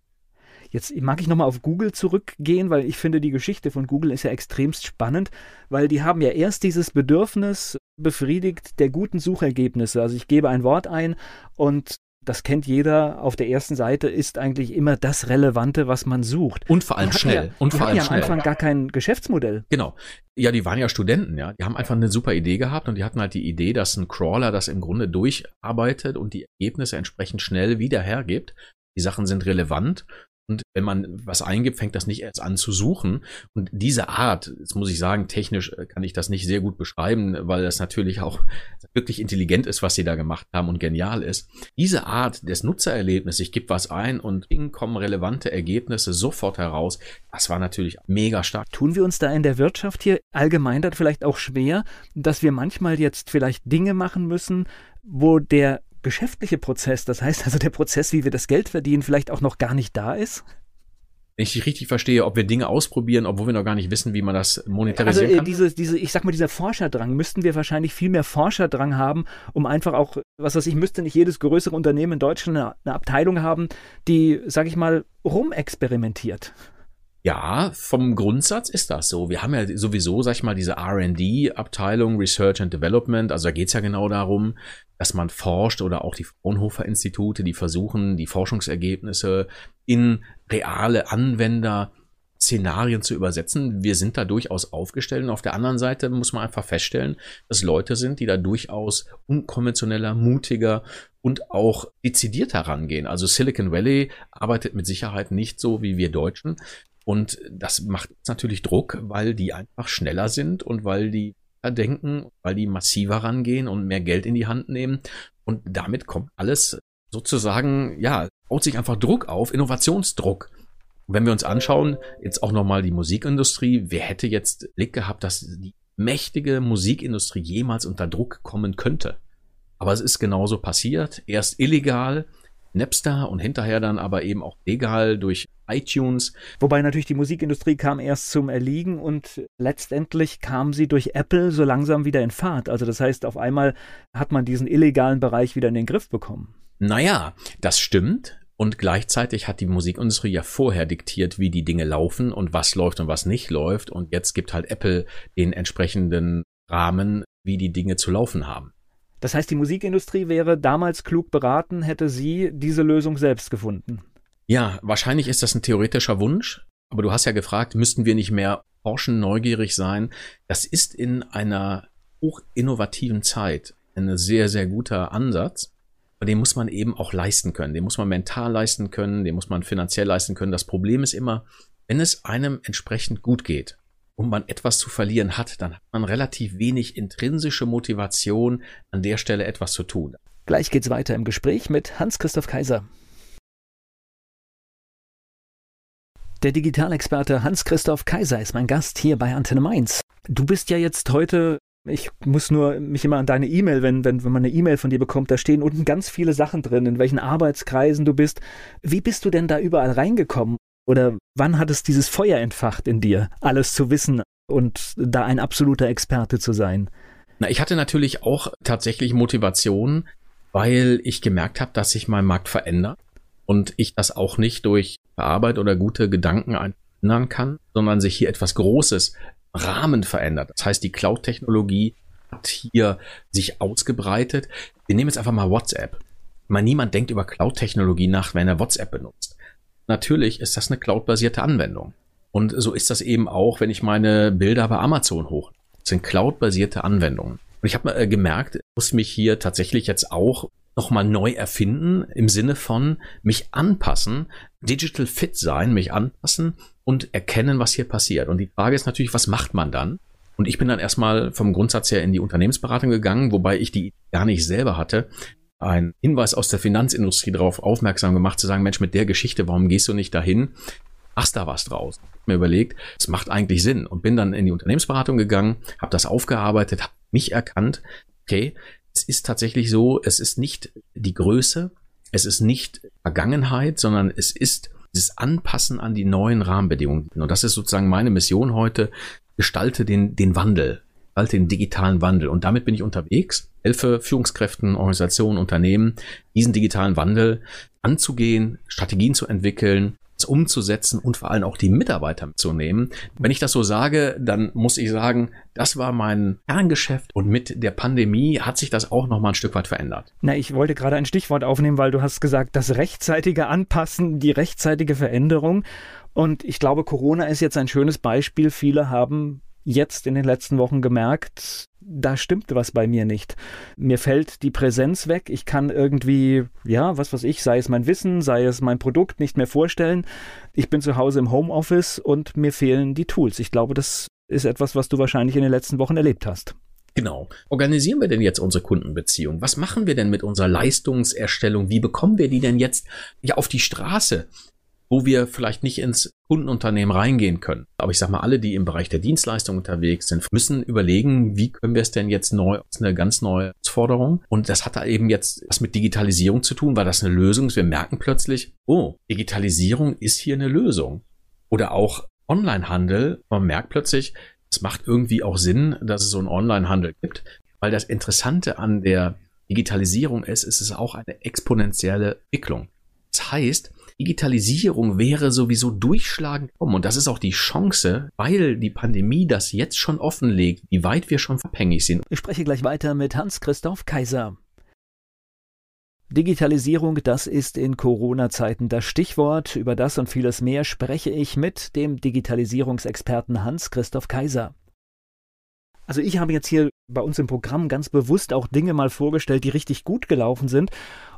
Jetzt mag ich nochmal auf Google zurückgehen, weil ich finde, die Geschichte von Google ist ja extremst spannend, weil die haben ja erst dieses Bedürfnis befriedigt der guten Suchergebnisse. Also ich gebe ein Wort ein und das kennt jeder, auf der ersten Seite ist eigentlich immer das Relevante, was man sucht. Und vor allem schnell. Ja, und vor allem ja am schnell. Anfang gar kein Geschäftsmodell. Genau. Ja, die waren ja Studenten, ja. Die haben einfach eine super Idee gehabt und die hatten halt die Idee, dass ein Crawler das im Grunde durcharbeitet und die Ergebnisse entsprechend schnell wieder hergibt. Die Sachen sind relevant und wenn man was eingibt, fängt das nicht erst an zu suchen. Und diese Art, jetzt muss ich sagen, technisch äh, kann ich das nicht sehr gut beschreiben, weil das natürlich auch wirklich intelligent ist, was sie da gemacht haben und genial ist. Diese Art des Nutzererlebnisses, ich gebe was ein und bing kommen relevante Ergebnisse sofort heraus, das war natürlich mega stark. Tun wir uns da in der Wirtschaft hier allgemein dann vielleicht auch schwer, dass wir manchmal jetzt vielleicht Dinge machen müssen, wo der geschäftliche Prozess, das heißt also der Prozess, wie wir das Geld verdienen, vielleicht auch noch gar nicht da ist? Wenn ich dich richtig verstehe, ob wir Dinge ausprobieren, obwohl wir noch gar nicht wissen, wie man das monetarisieren also, äh, kann. Diese, diese, ich sag mal, dieser Forscherdrang, müssten wir wahrscheinlich viel mehr Forscherdrang haben, um einfach auch, was weiß ich, müsste nicht jedes größere Unternehmen in Deutschland eine, eine Abteilung haben, die, sag ich mal, rumexperimentiert. Ja, vom Grundsatz ist das so. Wir haben ja sowieso, sag ich mal, diese RD-Abteilung, Research and Development. Also da geht's ja genau darum, dass man forscht oder auch die Fraunhofer-Institute, die versuchen, die Forschungsergebnisse in reale Anwender Szenarien zu übersetzen. Wir sind da durchaus aufgestellt und auf der anderen Seite muss man einfach feststellen, dass Leute sind, die da durchaus unkonventioneller, mutiger und auch dezidiert herangehen. Also Silicon Valley arbeitet mit Sicherheit nicht so wie wir Deutschen. Und das macht natürlich Druck, weil die einfach schneller sind und weil die denken, weil die massiver rangehen und mehr Geld in die Hand nehmen. Und damit kommt alles sozusagen, ja, baut sich einfach Druck auf, Innovationsdruck. Wenn wir uns anschauen, jetzt auch nochmal die Musikindustrie, wer hätte jetzt Blick gehabt, dass die mächtige Musikindustrie jemals unter Druck kommen könnte? Aber es ist genauso passiert. Erst illegal, Napster und hinterher dann aber eben auch legal durch iTunes. Wobei natürlich die Musikindustrie kam erst zum Erliegen und letztendlich kam sie durch Apple so langsam wieder in Fahrt. Also das heißt, auf einmal hat man diesen illegalen Bereich wieder in den Griff bekommen. Naja, das stimmt. Und gleichzeitig hat die Musikindustrie ja vorher diktiert, wie die Dinge laufen und was läuft und was nicht läuft. Und jetzt gibt halt Apple den entsprechenden Rahmen, wie die Dinge zu laufen haben. Das heißt, die Musikindustrie wäre damals klug beraten, hätte sie diese Lösung selbst gefunden. Ja, wahrscheinlich ist das ein theoretischer Wunsch, aber du hast ja gefragt, müssten wir nicht mehr forschen, neugierig sein? Das ist in einer hochinnovativen Zeit ein sehr, sehr guter Ansatz. Aber den muss man eben auch leisten können. Den muss man mental leisten können, den muss man finanziell leisten können. Das Problem ist immer, wenn es einem entsprechend gut geht und man etwas zu verlieren hat, dann hat man relativ wenig intrinsische Motivation, an der Stelle etwas zu tun. Gleich geht's weiter im Gespräch mit Hans-Christoph Kaiser. Der Digitalexperte Hans-Christoph Kaiser ist mein Gast hier bei Antenne Mainz. Du bist ja jetzt heute ich muss nur mich immer an deine E-Mail, wenn, wenn, wenn man eine E-Mail von dir bekommt, da stehen unten ganz viele Sachen drin, in welchen Arbeitskreisen du bist. Wie bist du denn da überall reingekommen? Oder wann hat es dieses Feuer entfacht in dir, alles zu wissen und da ein absoluter Experte zu sein? Na, ich hatte natürlich auch tatsächlich Motivation, weil ich gemerkt habe, dass sich mein Markt verändert und ich das auch nicht durch Arbeit oder gute Gedanken ändern kann, sondern sich hier etwas Großes Rahmen verändert. Das heißt, die Cloud-Technologie hat hier sich ausgebreitet. Wir nehmen jetzt einfach mal WhatsApp. Mal niemand denkt über Cloud-Technologie nach, wenn er WhatsApp benutzt. Natürlich ist das eine Cloud-basierte Anwendung. Und so ist das eben auch, wenn ich meine Bilder bei Amazon hoch. Das sind Cloud-basierte Anwendungen. Und ich habe äh, gemerkt, muss mich hier tatsächlich jetzt auch nochmal neu erfinden im Sinne von mich anpassen, digital fit sein, mich anpassen und erkennen, was hier passiert. Und die Frage ist natürlich, was macht man dann? Und ich bin dann erstmal vom Grundsatz her in die Unternehmensberatung gegangen, wobei ich die gar nicht selber hatte. Ein Hinweis aus der Finanzindustrie darauf aufmerksam gemacht, zu sagen, Mensch, mit der Geschichte, warum gehst du nicht dahin? Machst da was draus? Mir überlegt, es macht eigentlich Sinn und bin dann in die Unternehmensberatung gegangen, habe das aufgearbeitet, habe mich erkannt, okay, es ist tatsächlich so, es ist nicht die Größe, es ist nicht Vergangenheit, sondern es ist dieses Anpassen an die neuen Rahmenbedingungen. Und das ist sozusagen meine Mission heute. Gestalte den, den Wandel, gestalte den digitalen Wandel. Und damit bin ich unterwegs, helfe Führungskräften, Organisationen, Unternehmen, diesen digitalen Wandel anzugehen, Strategien zu entwickeln, umzusetzen und vor allem auch die Mitarbeiter mitzunehmen. Wenn ich das so sage, dann muss ich sagen, das war mein Kerngeschäft und mit der Pandemie hat sich das auch noch mal ein Stück weit verändert. Na, ich wollte gerade ein Stichwort aufnehmen, weil du hast gesagt, das rechtzeitige Anpassen, die rechtzeitige Veränderung. Und ich glaube, Corona ist jetzt ein schönes Beispiel. Viele haben jetzt in den letzten Wochen gemerkt, da stimmt was bei mir nicht. Mir fällt die Präsenz weg. Ich kann irgendwie, ja, was weiß ich, sei es mein Wissen, sei es mein Produkt nicht mehr vorstellen. Ich bin zu Hause im Homeoffice und mir fehlen die Tools. Ich glaube, das ist etwas, was du wahrscheinlich in den letzten Wochen erlebt hast. Genau. Organisieren wir denn jetzt unsere Kundenbeziehung? Was machen wir denn mit unserer Leistungserstellung? Wie bekommen wir die denn jetzt ja auf die Straße? Wo wir vielleicht nicht ins Kundenunternehmen reingehen können. Aber ich sage mal, alle, die im Bereich der Dienstleistung unterwegs sind, müssen überlegen, wie können wir es denn jetzt neu, das ist eine ganz neue Forderung. Und das hat da eben jetzt was mit Digitalisierung zu tun, weil das eine Lösung ist. Wir merken plötzlich, oh, Digitalisierung ist hier eine Lösung. Oder auch Onlinehandel. Man merkt plötzlich, es macht irgendwie auch Sinn, dass es so einen Onlinehandel gibt, weil das Interessante an der Digitalisierung ist, ist es auch eine exponentielle Entwicklung. Das heißt, Digitalisierung wäre sowieso durchschlagend kommen. Und das ist auch die Chance, weil die Pandemie das jetzt schon offenlegt, wie weit wir schon abhängig sind. Ich spreche gleich weiter mit Hans-Christoph Kaiser. Digitalisierung, das ist in Corona-Zeiten das Stichwort. Über das und vieles mehr spreche ich mit dem Digitalisierungsexperten Hans-Christoph Kaiser. Also ich habe jetzt hier bei uns im Programm ganz bewusst auch Dinge mal vorgestellt, die richtig gut gelaufen sind.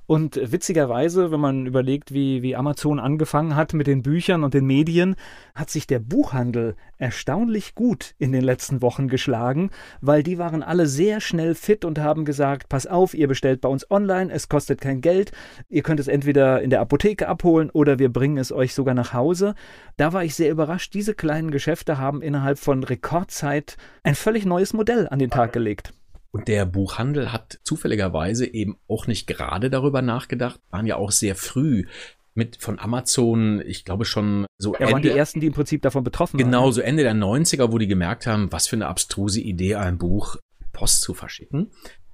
Und witzigerweise, wenn man überlegt, wie, wie Amazon angefangen hat mit den Büchern und den Medien, hat sich der Buchhandel erstaunlich gut in den letzten Wochen geschlagen, weil die waren alle sehr schnell fit und haben gesagt, pass auf, ihr bestellt bei uns online, es kostet kein Geld, ihr könnt es entweder in der Apotheke abholen oder wir bringen es euch sogar nach Hause. Da war ich sehr überrascht, diese kleinen Geschäfte haben innerhalb von Rekordzeit ein völlig neues Modell an den Tag gelegt. Und der Buchhandel hat zufälligerweise eben auch nicht gerade darüber nachgedacht, waren ja auch sehr früh mit von Amazon, ich glaube schon so ja, Ende, waren die ersten, die im Prinzip davon betroffen genau, waren. Genau, so Ende der 90er, wo die gemerkt haben, was für eine abstruse Idee, ein Buch Post zu verschicken.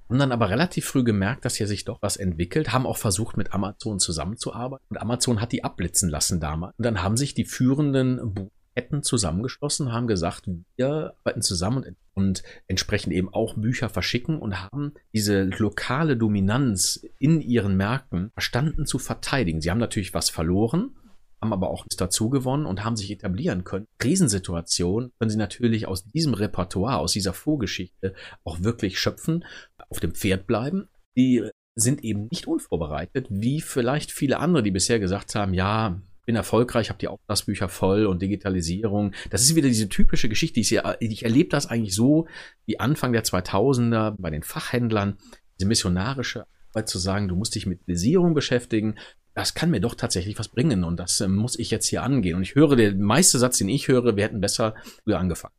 Haben dann aber relativ früh gemerkt, dass hier sich doch was entwickelt, haben auch versucht, mit Amazon zusammenzuarbeiten. Und Amazon hat die abblitzen lassen damals. Und dann haben sich die führenden Buch Ketten zusammengeschlossen, haben gesagt, wir arbeiten zusammen und, und, entsprechend eben auch Bücher verschicken und haben diese lokale Dominanz in ihren Märkten verstanden zu verteidigen. Sie haben natürlich was verloren, haben aber auch dazu gewonnen und haben sich etablieren können. Krisensituationen können sie natürlich aus diesem Repertoire, aus dieser Vorgeschichte auch wirklich schöpfen, auf dem Pferd bleiben. Die sind eben nicht unvorbereitet, wie vielleicht viele andere, die bisher gesagt haben, ja, bin erfolgreich, habe die Auftragsbücher voll und Digitalisierung. Das ist wieder diese typische Geschichte. Ich, ich erlebe das eigentlich so wie Anfang der 2000er bei den Fachhändlern, diese missionarische Arbeit zu sagen, du musst dich mit Visierung beschäftigen, das kann mir doch tatsächlich was bringen und das äh, muss ich jetzt hier angehen. Und ich höre, der meiste Satz, den ich höre, wir hätten besser früher angefangen.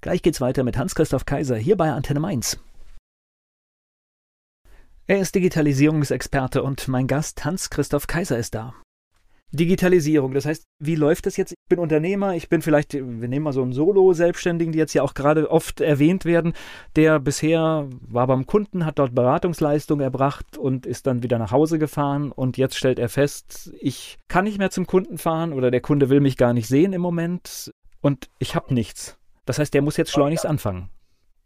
Gleich geht's weiter mit Hans-Christoph Kaiser hier bei Antenne Mainz. Er ist Digitalisierungsexperte und mein Gast Hans-Christoph Kaiser ist da. Digitalisierung. Das heißt, wie läuft das jetzt? Ich bin Unternehmer, ich bin vielleicht, wir nehmen mal so einen Solo-Selbstständigen, die jetzt ja auch gerade oft erwähnt werden, der bisher war beim Kunden, hat dort Beratungsleistung erbracht und ist dann wieder nach Hause gefahren und jetzt stellt er fest, ich kann nicht mehr zum Kunden fahren oder der Kunde will mich gar nicht sehen im Moment und ich habe nichts. Das heißt, der muss jetzt schleunigst anfangen.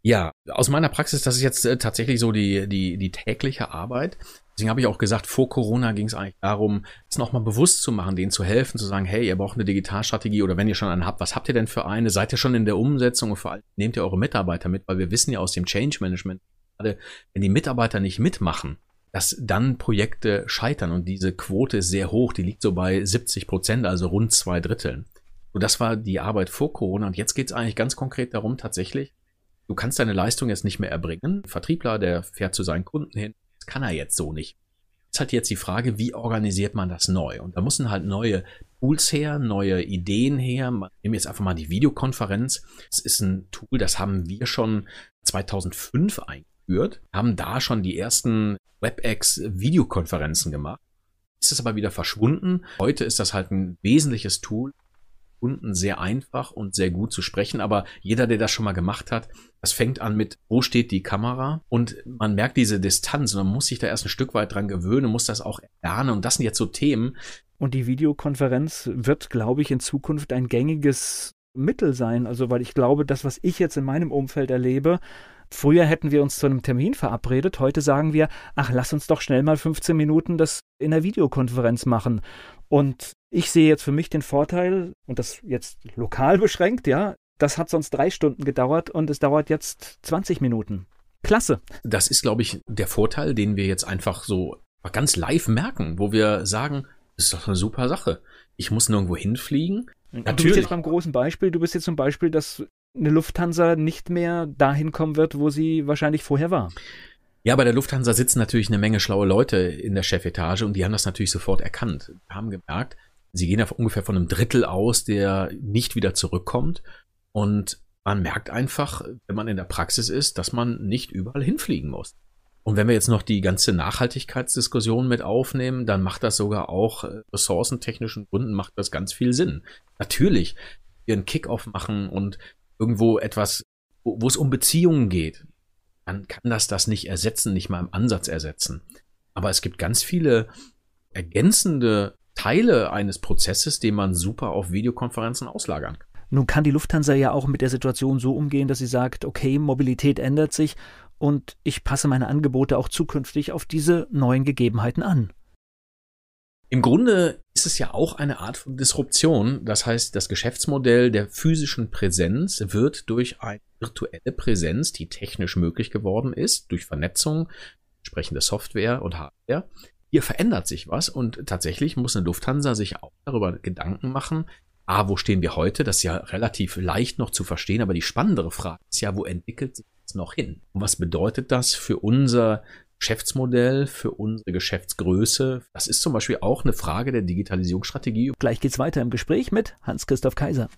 Ja, aus meiner Praxis, das ist jetzt äh, tatsächlich so die, die, die tägliche Arbeit. Deswegen habe ich auch gesagt, vor Corona ging es eigentlich darum, es nochmal bewusst zu machen, denen zu helfen, zu sagen, hey, ihr braucht eine Digitalstrategie oder wenn ihr schon eine habt, was habt ihr denn für eine? Seid ihr schon in der Umsetzung und vor allem nehmt ihr eure Mitarbeiter mit, weil wir wissen ja aus dem Change Management, gerade wenn die Mitarbeiter nicht mitmachen, dass dann Projekte scheitern und diese Quote ist sehr hoch, die liegt so bei 70 Prozent, also rund zwei Dritteln. Und das war die Arbeit vor Corona und jetzt geht es eigentlich ganz konkret darum, tatsächlich, du kannst deine Leistung jetzt nicht mehr erbringen. Vertriebler, der fährt zu seinen Kunden hin, kann er jetzt so nicht. Ist halt jetzt die Frage, wie organisiert man das neu? Und da müssen halt neue Tools her, neue Ideen her. Nehmen jetzt einfach mal die Videokonferenz. Das ist ein Tool, das haben wir schon 2005 eingeführt, haben da schon die ersten WebEx Videokonferenzen gemacht. Ist es aber wieder verschwunden. Heute ist das halt ein wesentliches Tool, Kunden sehr einfach und sehr gut zu sprechen. Aber jeder, der das schon mal gemacht hat, das fängt an mit, wo steht die Kamera? Und man merkt diese Distanz und man muss sich da erst ein Stück weit dran gewöhnen, muss das auch lernen. Und das sind jetzt so Themen. Und die Videokonferenz wird, glaube ich, in Zukunft ein gängiges Mittel sein. Also, weil ich glaube, das, was ich jetzt in meinem Umfeld erlebe, Früher hätten wir uns zu einem Termin verabredet, heute sagen wir, ach, lass uns doch schnell mal 15 Minuten das in der Videokonferenz machen. Und ich sehe jetzt für mich den Vorteil, und das jetzt lokal beschränkt, ja, das hat sonst drei Stunden gedauert und es dauert jetzt 20 Minuten. Klasse. Das ist, glaube ich, der Vorteil, den wir jetzt einfach so ganz live merken, wo wir sagen, das ist doch eine super Sache. Ich muss nirgendwo hinfliegen. Natürlich. Du bist jetzt beim großen Beispiel, du bist jetzt zum Beispiel, dass eine Lufthansa nicht mehr dahin kommen wird, wo sie wahrscheinlich vorher war. Ja, bei der Lufthansa sitzen natürlich eine Menge schlaue Leute in der Chefetage und die haben das natürlich sofort erkannt. Haben gemerkt, sie gehen ja ungefähr von einem Drittel aus, der nicht wieder zurückkommt. Und man merkt einfach, wenn man in der Praxis ist, dass man nicht überall hinfliegen muss. Und wenn wir jetzt noch die ganze Nachhaltigkeitsdiskussion mit aufnehmen, dann macht das sogar auch äh, ressourcentechnischen Gründen macht das ganz viel Sinn. Natürlich, wir einen Kickoff machen und irgendwo etwas, wo, wo es um Beziehungen geht, dann kann das das nicht ersetzen, nicht mal im Ansatz ersetzen. Aber es gibt ganz viele ergänzende Teile eines Prozesses, den man super auf Videokonferenzen auslagern kann. Nun kann die Lufthansa ja auch mit der Situation so umgehen, dass sie sagt, okay, Mobilität ändert sich und ich passe meine Angebote auch zukünftig auf diese neuen Gegebenheiten an. Im Grunde ist es ja auch eine Art von Disruption. Das heißt, das Geschäftsmodell der physischen Präsenz wird durch eine virtuelle Präsenz, die technisch möglich geworden ist, durch Vernetzung, entsprechende Software und Hardware. Hier verändert sich was und tatsächlich muss eine Lufthansa sich auch darüber Gedanken machen, ah, wo stehen wir heute? Das ist ja relativ leicht noch zu verstehen, aber die spannendere Frage ist ja, wo entwickelt sich das noch hin? Und was bedeutet das für unser Geschäftsmodell, für unsere Geschäftsgröße? Das ist zum Beispiel auch eine Frage der Digitalisierungsstrategie. Gleich geht's weiter im Gespräch mit Hans-Christoph Kaiser.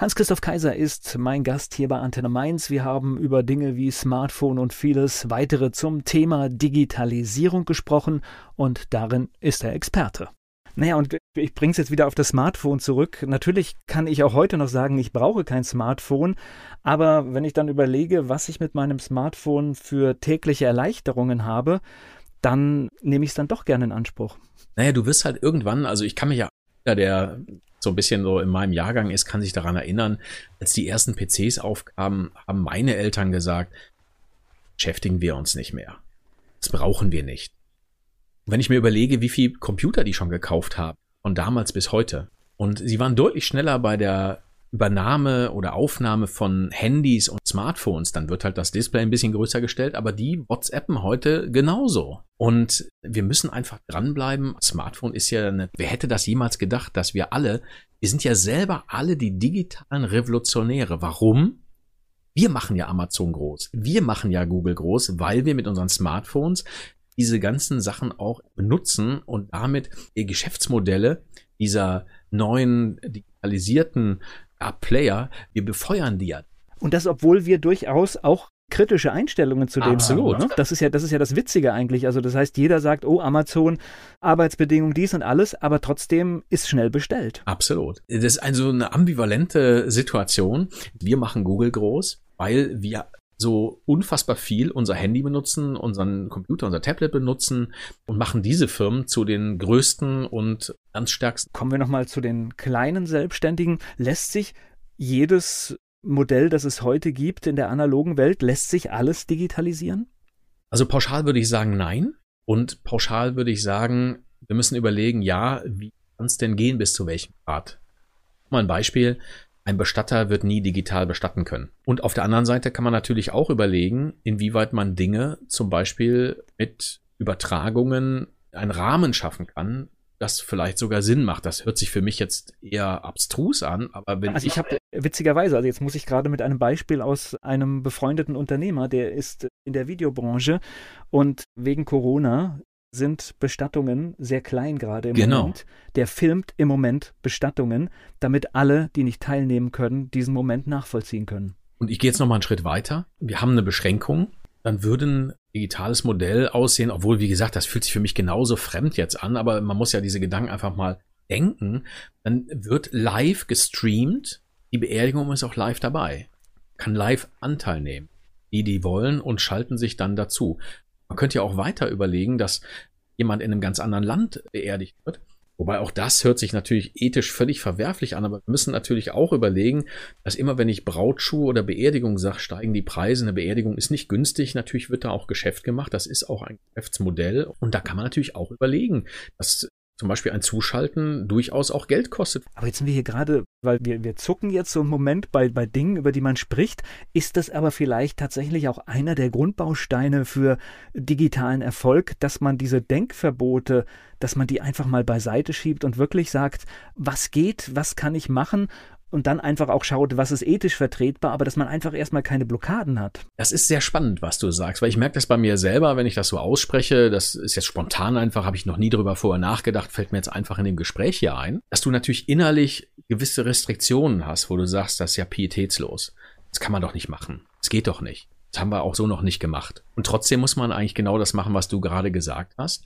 Hans-Christoph Kaiser ist mein Gast hier bei Antenne Mainz. Wir haben über Dinge wie Smartphone und vieles weitere zum Thema Digitalisierung gesprochen und darin ist er Experte. Naja, und ich bringe es jetzt wieder auf das Smartphone zurück. Natürlich kann ich auch heute noch sagen, ich brauche kein Smartphone, aber wenn ich dann überlege, was ich mit meinem Smartphone für tägliche Erleichterungen habe, dann nehme ich es dann doch gerne in Anspruch. Naja, du wirst halt irgendwann, also ich kann mich ja, der so ein bisschen so in meinem Jahrgang ist, kann sich daran erinnern, als die ersten PCs aufkamen, haben meine Eltern gesagt, beschäftigen wir uns nicht mehr. Das brauchen wir nicht wenn ich mir überlege, wie viel Computer die schon gekauft haben, von damals bis heute. Und sie waren deutlich schneller bei der Übernahme oder Aufnahme von Handys und Smartphones, dann wird halt das Display ein bisschen größer gestellt, aber die WhatsAppen heute genauso. Und wir müssen einfach dranbleiben. Smartphone ist ja eine, wer hätte das jemals gedacht, dass wir alle, wir sind ja selber alle die digitalen Revolutionäre. Warum? Wir machen ja Amazon groß. Wir machen ja Google groß, weil wir mit unseren Smartphones diese ganzen Sachen auch benutzen und damit Geschäftsmodelle dieser neuen digitalisierten Player, wir befeuern die ja. Und das, obwohl wir durchaus auch kritische Einstellungen zu dem Absolut. haben. Ne? Das ist ja, das ist ja das Witzige eigentlich. Also das heißt, jeder sagt, oh, Amazon, Arbeitsbedingungen, dies und alles, aber trotzdem ist schnell bestellt. Absolut. Das ist also eine ambivalente Situation. Wir machen Google groß, weil wir so unfassbar viel unser Handy benutzen, unseren Computer, unser Tablet benutzen und machen diese Firmen zu den größten und ganz stärksten. Kommen wir nochmal zu den kleinen Selbstständigen. Lässt sich jedes Modell, das es heute gibt in der analogen Welt, lässt sich alles digitalisieren? Also pauschal würde ich sagen, nein. Und pauschal würde ich sagen, wir müssen überlegen, ja, wie kann es denn gehen, bis zu welchem Grad? Mal ein Beispiel. Ein Bestatter wird nie digital bestatten können. Und auf der anderen Seite kann man natürlich auch überlegen, inwieweit man Dinge zum Beispiel mit Übertragungen einen Rahmen schaffen kann, das vielleicht sogar Sinn macht. Das hört sich für mich jetzt eher abstrus an, aber wenn also ich habe witzigerweise, also jetzt muss ich gerade mit einem Beispiel aus einem befreundeten Unternehmer, der ist in der Videobranche und wegen Corona sind Bestattungen sehr klein gerade im Genau. Moment. Der filmt im Moment Bestattungen, damit alle, die nicht teilnehmen können, diesen Moment nachvollziehen können. Und ich gehe jetzt noch mal einen Schritt weiter. Wir haben eine Beschränkung. Dann würde ein digitales Modell aussehen, obwohl, wie gesagt, das fühlt sich für mich genauso fremd jetzt an, aber man muss ja diese Gedanken einfach mal denken. Dann wird live gestreamt. Die Beerdigung ist auch live dabei. Kann live Anteil nehmen. Die, die wollen und schalten sich dann dazu. Man könnte ja auch weiter überlegen, dass jemand in einem ganz anderen Land beerdigt wird. Wobei auch das hört sich natürlich ethisch völlig verwerflich an, aber wir müssen natürlich auch überlegen, dass immer wenn ich Brautschuh oder Beerdigung sage, steigen die Preise. Eine Beerdigung ist nicht günstig. Natürlich wird da auch Geschäft gemacht. Das ist auch ein Geschäftsmodell. Und da kann man natürlich auch überlegen, dass zum Beispiel ein Zuschalten durchaus auch Geld kostet. Aber jetzt sind wir hier gerade, weil wir, wir zucken jetzt so einen Moment bei, bei Dingen, über die man spricht. Ist das aber vielleicht tatsächlich auch einer der Grundbausteine für digitalen Erfolg, dass man diese Denkverbote, dass man die einfach mal beiseite schiebt und wirklich sagt, was geht, was kann ich machen? Und dann einfach auch schaut, was ist ethisch vertretbar, aber dass man einfach erstmal keine Blockaden hat. Das ist sehr spannend, was du sagst, weil ich merke das bei mir selber, wenn ich das so ausspreche, das ist jetzt spontan einfach, habe ich noch nie drüber vorher nachgedacht, fällt mir jetzt einfach in dem Gespräch hier ein, dass du natürlich innerlich gewisse Restriktionen hast, wo du sagst, das ist ja pietätslos. Das kann man doch nicht machen. Das geht doch nicht. Das haben wir auch so noch nicht gemacht. Und trotzdem muss man eigentlich genau das machen, was du gerade gesagt hast.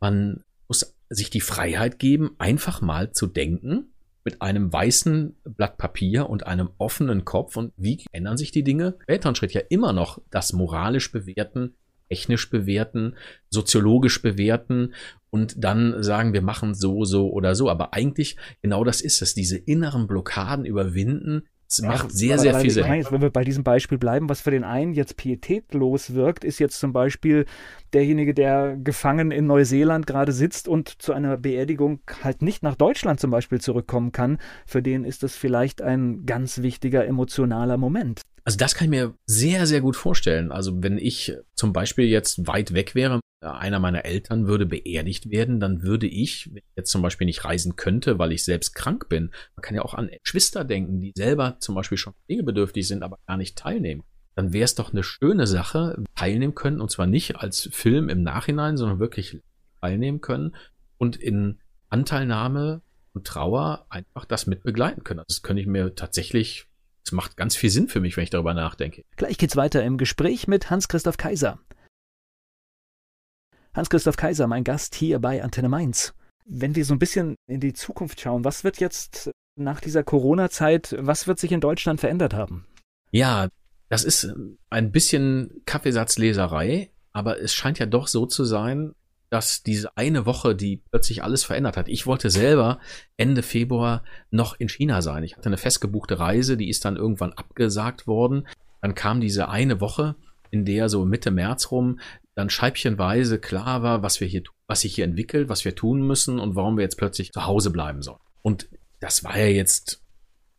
Man muss sich die Freiheit geben, einfach mal zu denken, mit einem weißen Blatt Papier und einem offenen Kopf und wie ändern sich die Dinge? Späteren Schritt ja immer noch das moralisch bewerten, technisch bewerten, soziologisch bewerten und dann sagen, wir machen so, so oder so. Aber eigentlich genau das ist es, diese inneren Blockaden überwinden. Es macht sehr, sehr weil- viel meine, Sinn. jetzt, wenn wir bei diesem Beispiel bleiben, was für den einen jetzt pietätlos wirkt, ist jetzt zum Beispiel derjenige, der gefangen in Neuseeland gerade sitzt und zu einer Beerdigung halt nicht nach Deutschland zum Beispiel zurückkommen kann. Für den ist das vielleicht ein ganz wichtiger emotionaler Moment. Also das kann ich mir sehr, sehr gut vorstellen. Also wenn ich zum Beispiel jetzt weit weg wäre, einer meiner Eltern würde beerdigt werden, dann würde ich, wenn ich jetzt zum Beispiel nicht reisen könnte, weil ich selbst krank bin, man kann ja auch an Geschwister denken, die selber zum Beispiel schon pflegebedürftig sind, aber gar nicht teilnehmen. Dann wäre es doch eine schöne Sache, teilnehmen können, und zwar nicht als Film im Nachhinein, sondern wirklich teilnehmen können und in Anteilnahme und Trauer einfach das mit begleiten können. Also das könnte ich mir tatsächlich es macht ganz viel Sinn für mich, wenn ich darüber nachdenke. Gleich geht's weiter im Gespräch mit Hans-Christoph Kaiser. Hans-Christoph Kaiser, mein Gast hier bei Antenne Mainz. Wenn wir so ein bisschen in die Zukunft schauen, was wird jetzt nach dieser Corona-Zeit, was wird sich in Deutschland verändert haben? Ja, das ist ein bisschen Kaffeesatzleserei, aber es scheint ja doch so zu sein, dass diese eine Woche, die plötzlich alles verändert hat. Ich wollte selber Ende Februar noch in China sein. Ich hatte eine festgebuchte Reise, die ist dann irgendwann abgesagt worden. Dann kam diese eine Woche, in der so Mitte März rum dann scheibchenweise klar war, was wir hier, was sich hier entwickelt, was wir tun müssen und warum wir jetzt plötzlich zu Hause bleiben sollen. Und das war ja jetzt,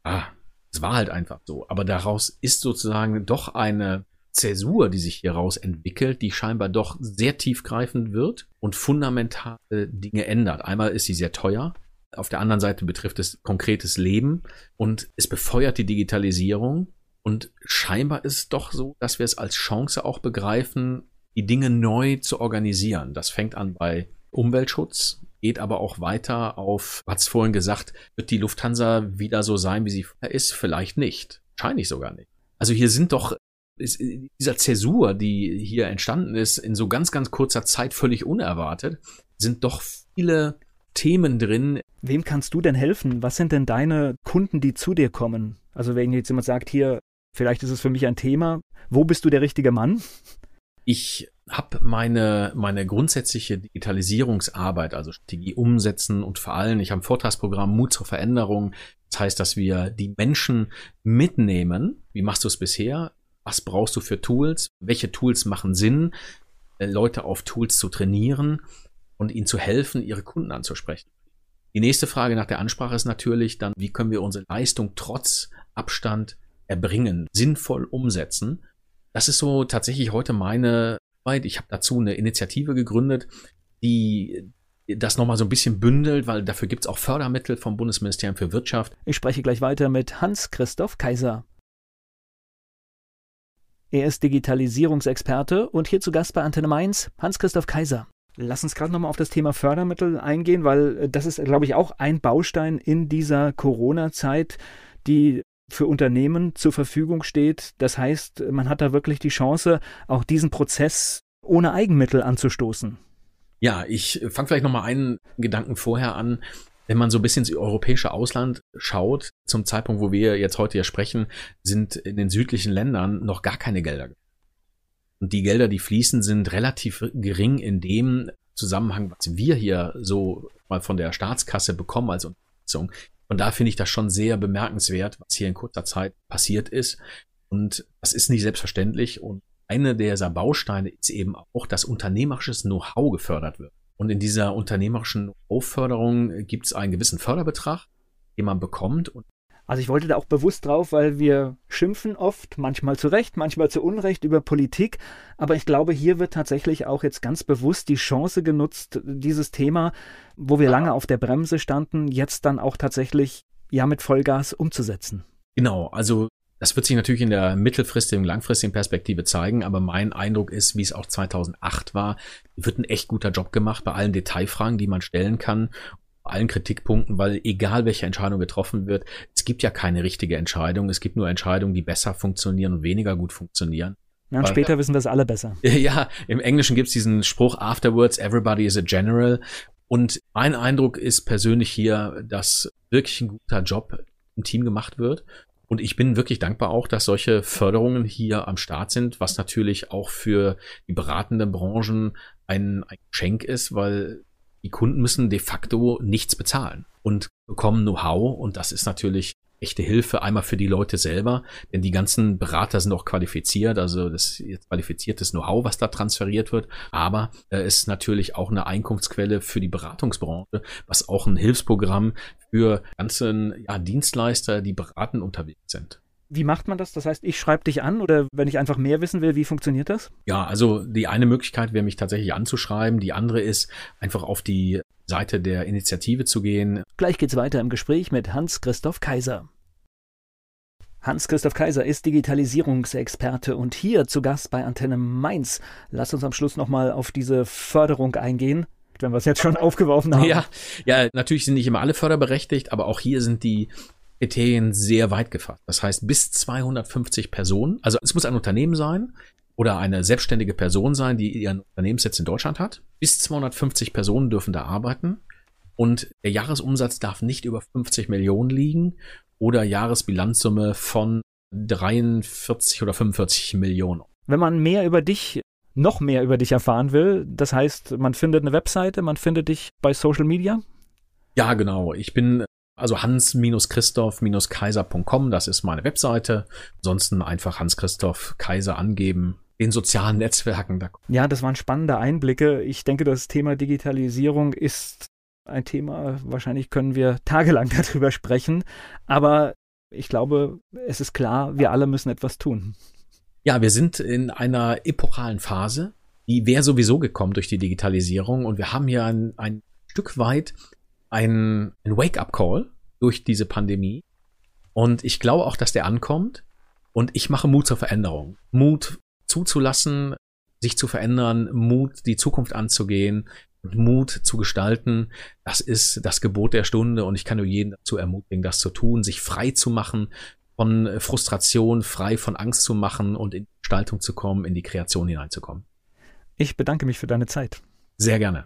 ah, es war halt einfach so. Aber daraus ist sozusagen doch eine Zäsur, die sich hieraus entwickelt, die scheinbar doch sehr tiefgreifend wird und fundamentale Dinge ändert. Einmal ist sie sehr teuer. Auf der anderen Seite betrifft es konkretes Leben und es befeuert die Digitalisierung. Und scheinbar ist es doch so, dass wir es als Chance auch begreifen, die Dinge neu zu organisieren. Das fängt an bei Umweltschutz, geht aber auch weiter auf, hat es vorhin gesagt, wird die Lufthansa wieder so sein, wie sie ist? Vielleicht nicht. Wahrscheinlich sogar nicht. Also hier sind doch ist, dieser Zäsur, die hier entstanden ist, in so ganz, ganz kurzer Zeit völlig unerwartet, sind doch viele Themen drin. Wem kannst du denn helfen? Was sind denn deine Kunden, die zu dir kommen? Also wenn jetzt jemand sagt, hier, vielleicht ist es für mich ein Thema, wo bist du der richtige Mann? Ich habe meine, meine grundsätzliche Digitalisierungsarbeit, also Strategie umsetzen und vor allem, ich habe ein Vortragsprogramm Mut zur Veränderung. Das heißt, dass wir die Menschen mitnehmen. Wie machst du es bisher? Was brauchst du für Tools? Welche Tools machen Sinn? Äh, Leute auf Tools zu trainieren und ihnen zu helfen, ihre Kunden anzusprechen. Die nächste Frage nach der Ansprache ist natürlich dann, wie können wir unsere Leistung trotz Abstand erbringen, sinnvoll umsetzen. Das ist so tatsächlich heute meine Arbeit. Ich habe dazu eine Initiative gegründet, die das nochmal so ein bisschen bündelt, weil dafür gibt es auch Fördermittel vom Bundesministerium für Wirtschaft. Ich spreche gleich weiter mit Hans-Christoph Kaiser. Er ist Digitalisierungsexperte und hier zu Gast bei Antenne Mainz, Hans-Christoph Kaiser. Lass uns gerade nochmal auf das Thema Fördermittel eingehen, weil äh, das ist, glaube ich, auch ein Baustein in dieser Corona-Zeit, die für Unternehmen zur Verfügung steht. Das heißt, man hat da wirklich die Chance, auch diesen Prozess ohne Eigenmittel anzustoßen. Ja, ich fange vielleicht nochmal einen Gedanken vorher an. Wenn man so ein bisschen ins europäische Ausland schaut, zum Zeitpunkt, wo wir jetzt heute ja sprechen, sind in den südlichen Ländern noch gar keine Gelder. Und die Gelder, die fließen, sind relativ gering in dem Zusammenhang, was wir hier so mal von der Staatskasse bekommen als Unterstützung. Und da finde ich das schon sehr bemerkenswert, was hier in kurzer Zeit passiert ist. Und das ist nicht selbstverständlich. Und eine dieser Bausteine ist eben auch, dass unternehmerisches Know-how gefördert wird. Und in dieser unternehmerischen Aufförderung gibt es einen gewissen Förderbetrag, den man bekommt. Und also ich wollte da auch bewusst drauf, weil wir schimpfen oft, manchmal zu Recht, manchmal zu Unrecht über Politik. Aber ich glaube, hier wird tatsächlich auch jetzt ganz bewusst die Chance genutzt, dieses Thema, wo wir lange auf der Bremse standen, jetzt dann auch tatsächlich ja mit Vollgas umzusetzen. Genau, also das wird sich natürlich in der mittelfristigen, langfristigen Perspektive zeigen, aber mein Eindruck ist, wie es auch 2008 war, wird ein echt guter Job gemacht bei allen Detailfragen, die man stellen kann, allen Kritikpunkten, weil egal welche Entscheidung getroffen wird, es gibt ja keine richtige Entscheidung, es gibt nur Entscheidungen, die besser funktionieren und weniger gut funktionieren. Ja, und später wissen wir es alle besser. Ja, im Englischen gibt es diesen Spruch, afterwards everybody is a general. Und mein Eindruck ist persönlich hier, dass wirklich ein guter Job im Team gemacht wird und ich bin wirklich dankbar auch, dass solche Förderungen hier am Start sind, was natürlich auch für die beratenden Branchen ein, ein Geschenk ist, weil die Kunden müssen de facto nichts bezahlen und bekommen Know-how und das ist natürlich echte Hilfe, einmal für die Leute selber, denn die ganzen Berater sind auch qualifiziert, also das ist qualifiziertes Know-how, was da transferiert wird, aber es äh, ist natürlich auch eine Einkunftsquelle für die Beratungsbranche, was auch ein Hilfsprogramm für ganzen ja, Dienstleister, die beratend unterwegs sind. Wie macht man das? Das heißt, ich schreibe dich an oder wenn ich einfach mehr wissen will, wie funktioniert das? Ja, also die eine Möglichkeit wäre mich tatsächlich anzuschreiben. Die andere ist einfach auf die Seite der Initiative zu gehen. Gleich geht's weiter im Gespräch mit Hans-Christoph Kaiser. Hans-Christoph Kaiser ist Digitalisierungsexperte und hier zu Gast bei Antenne Mainz. Lass uns am Schluss nochmal auf diese Förderung eingehen, wenn wir es jetzt schon aufgeworfen haben. Ja, ja, natürlich sind nicht immer alle förderberechtigt, aber auch hier sind die Kriterien sehr weit gefasst. Das heißt, bis 250 Personen, also es muss ein Unternehmen sein oder eine selbstständige Person sein, die ihren Unternehmenssitz in Deutschland hat. Bis 250 Personen dürfen da arbeiten und der Jahresumsatz darf nicht über 50 Millionen liegen oder Jahresbilanzsumme von 43 oder 45 Millionen. Wenn man mehr über dich, noch mehr über dich erfahren will, das heißt, man findet eine Webseite, man findet dich bei Social Media? Ja, genau. Ich bin also hans-christoph-kaiser.com, das ist meine Webseite. Ansonsten einfach Hans-Christoph Kaiser angeben den sozialen Netzwerken. Ja, das waren spannende Einblicke. Ich denke, das Thema Digitalisierung ist ein Thema, wahrscheinlich können wir tagelang darüber sprechen, aber ich glaube, es ist klar, wir alle müssen etwas tun. Ja, wir sind in einer epochalen Phase, die wäre sowieso gekommen durch die Digitalisierung und wir haben ja ein, ein Stück weit ein, ein Wake-up-Call durch diese Pandemie und ich glaube auch, dass der ankommt und ich mache Mut zur Veränderung. Mut zuzulassen, sich zu verändern, Mut, die Zukunft anzugehen, Mut zu gestalten, das ist das Gebot der Stunde und ich kann nur jeden dazu ermutigen, das zu tun, sich frei zu machen von Frustration, frei von Angst zu machen und in die Gestaltung zu kommen, in die Kreation hineinzukommen. Ich bedanke mich für deine Zeit. Sehr gerne.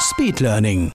Speedlearning.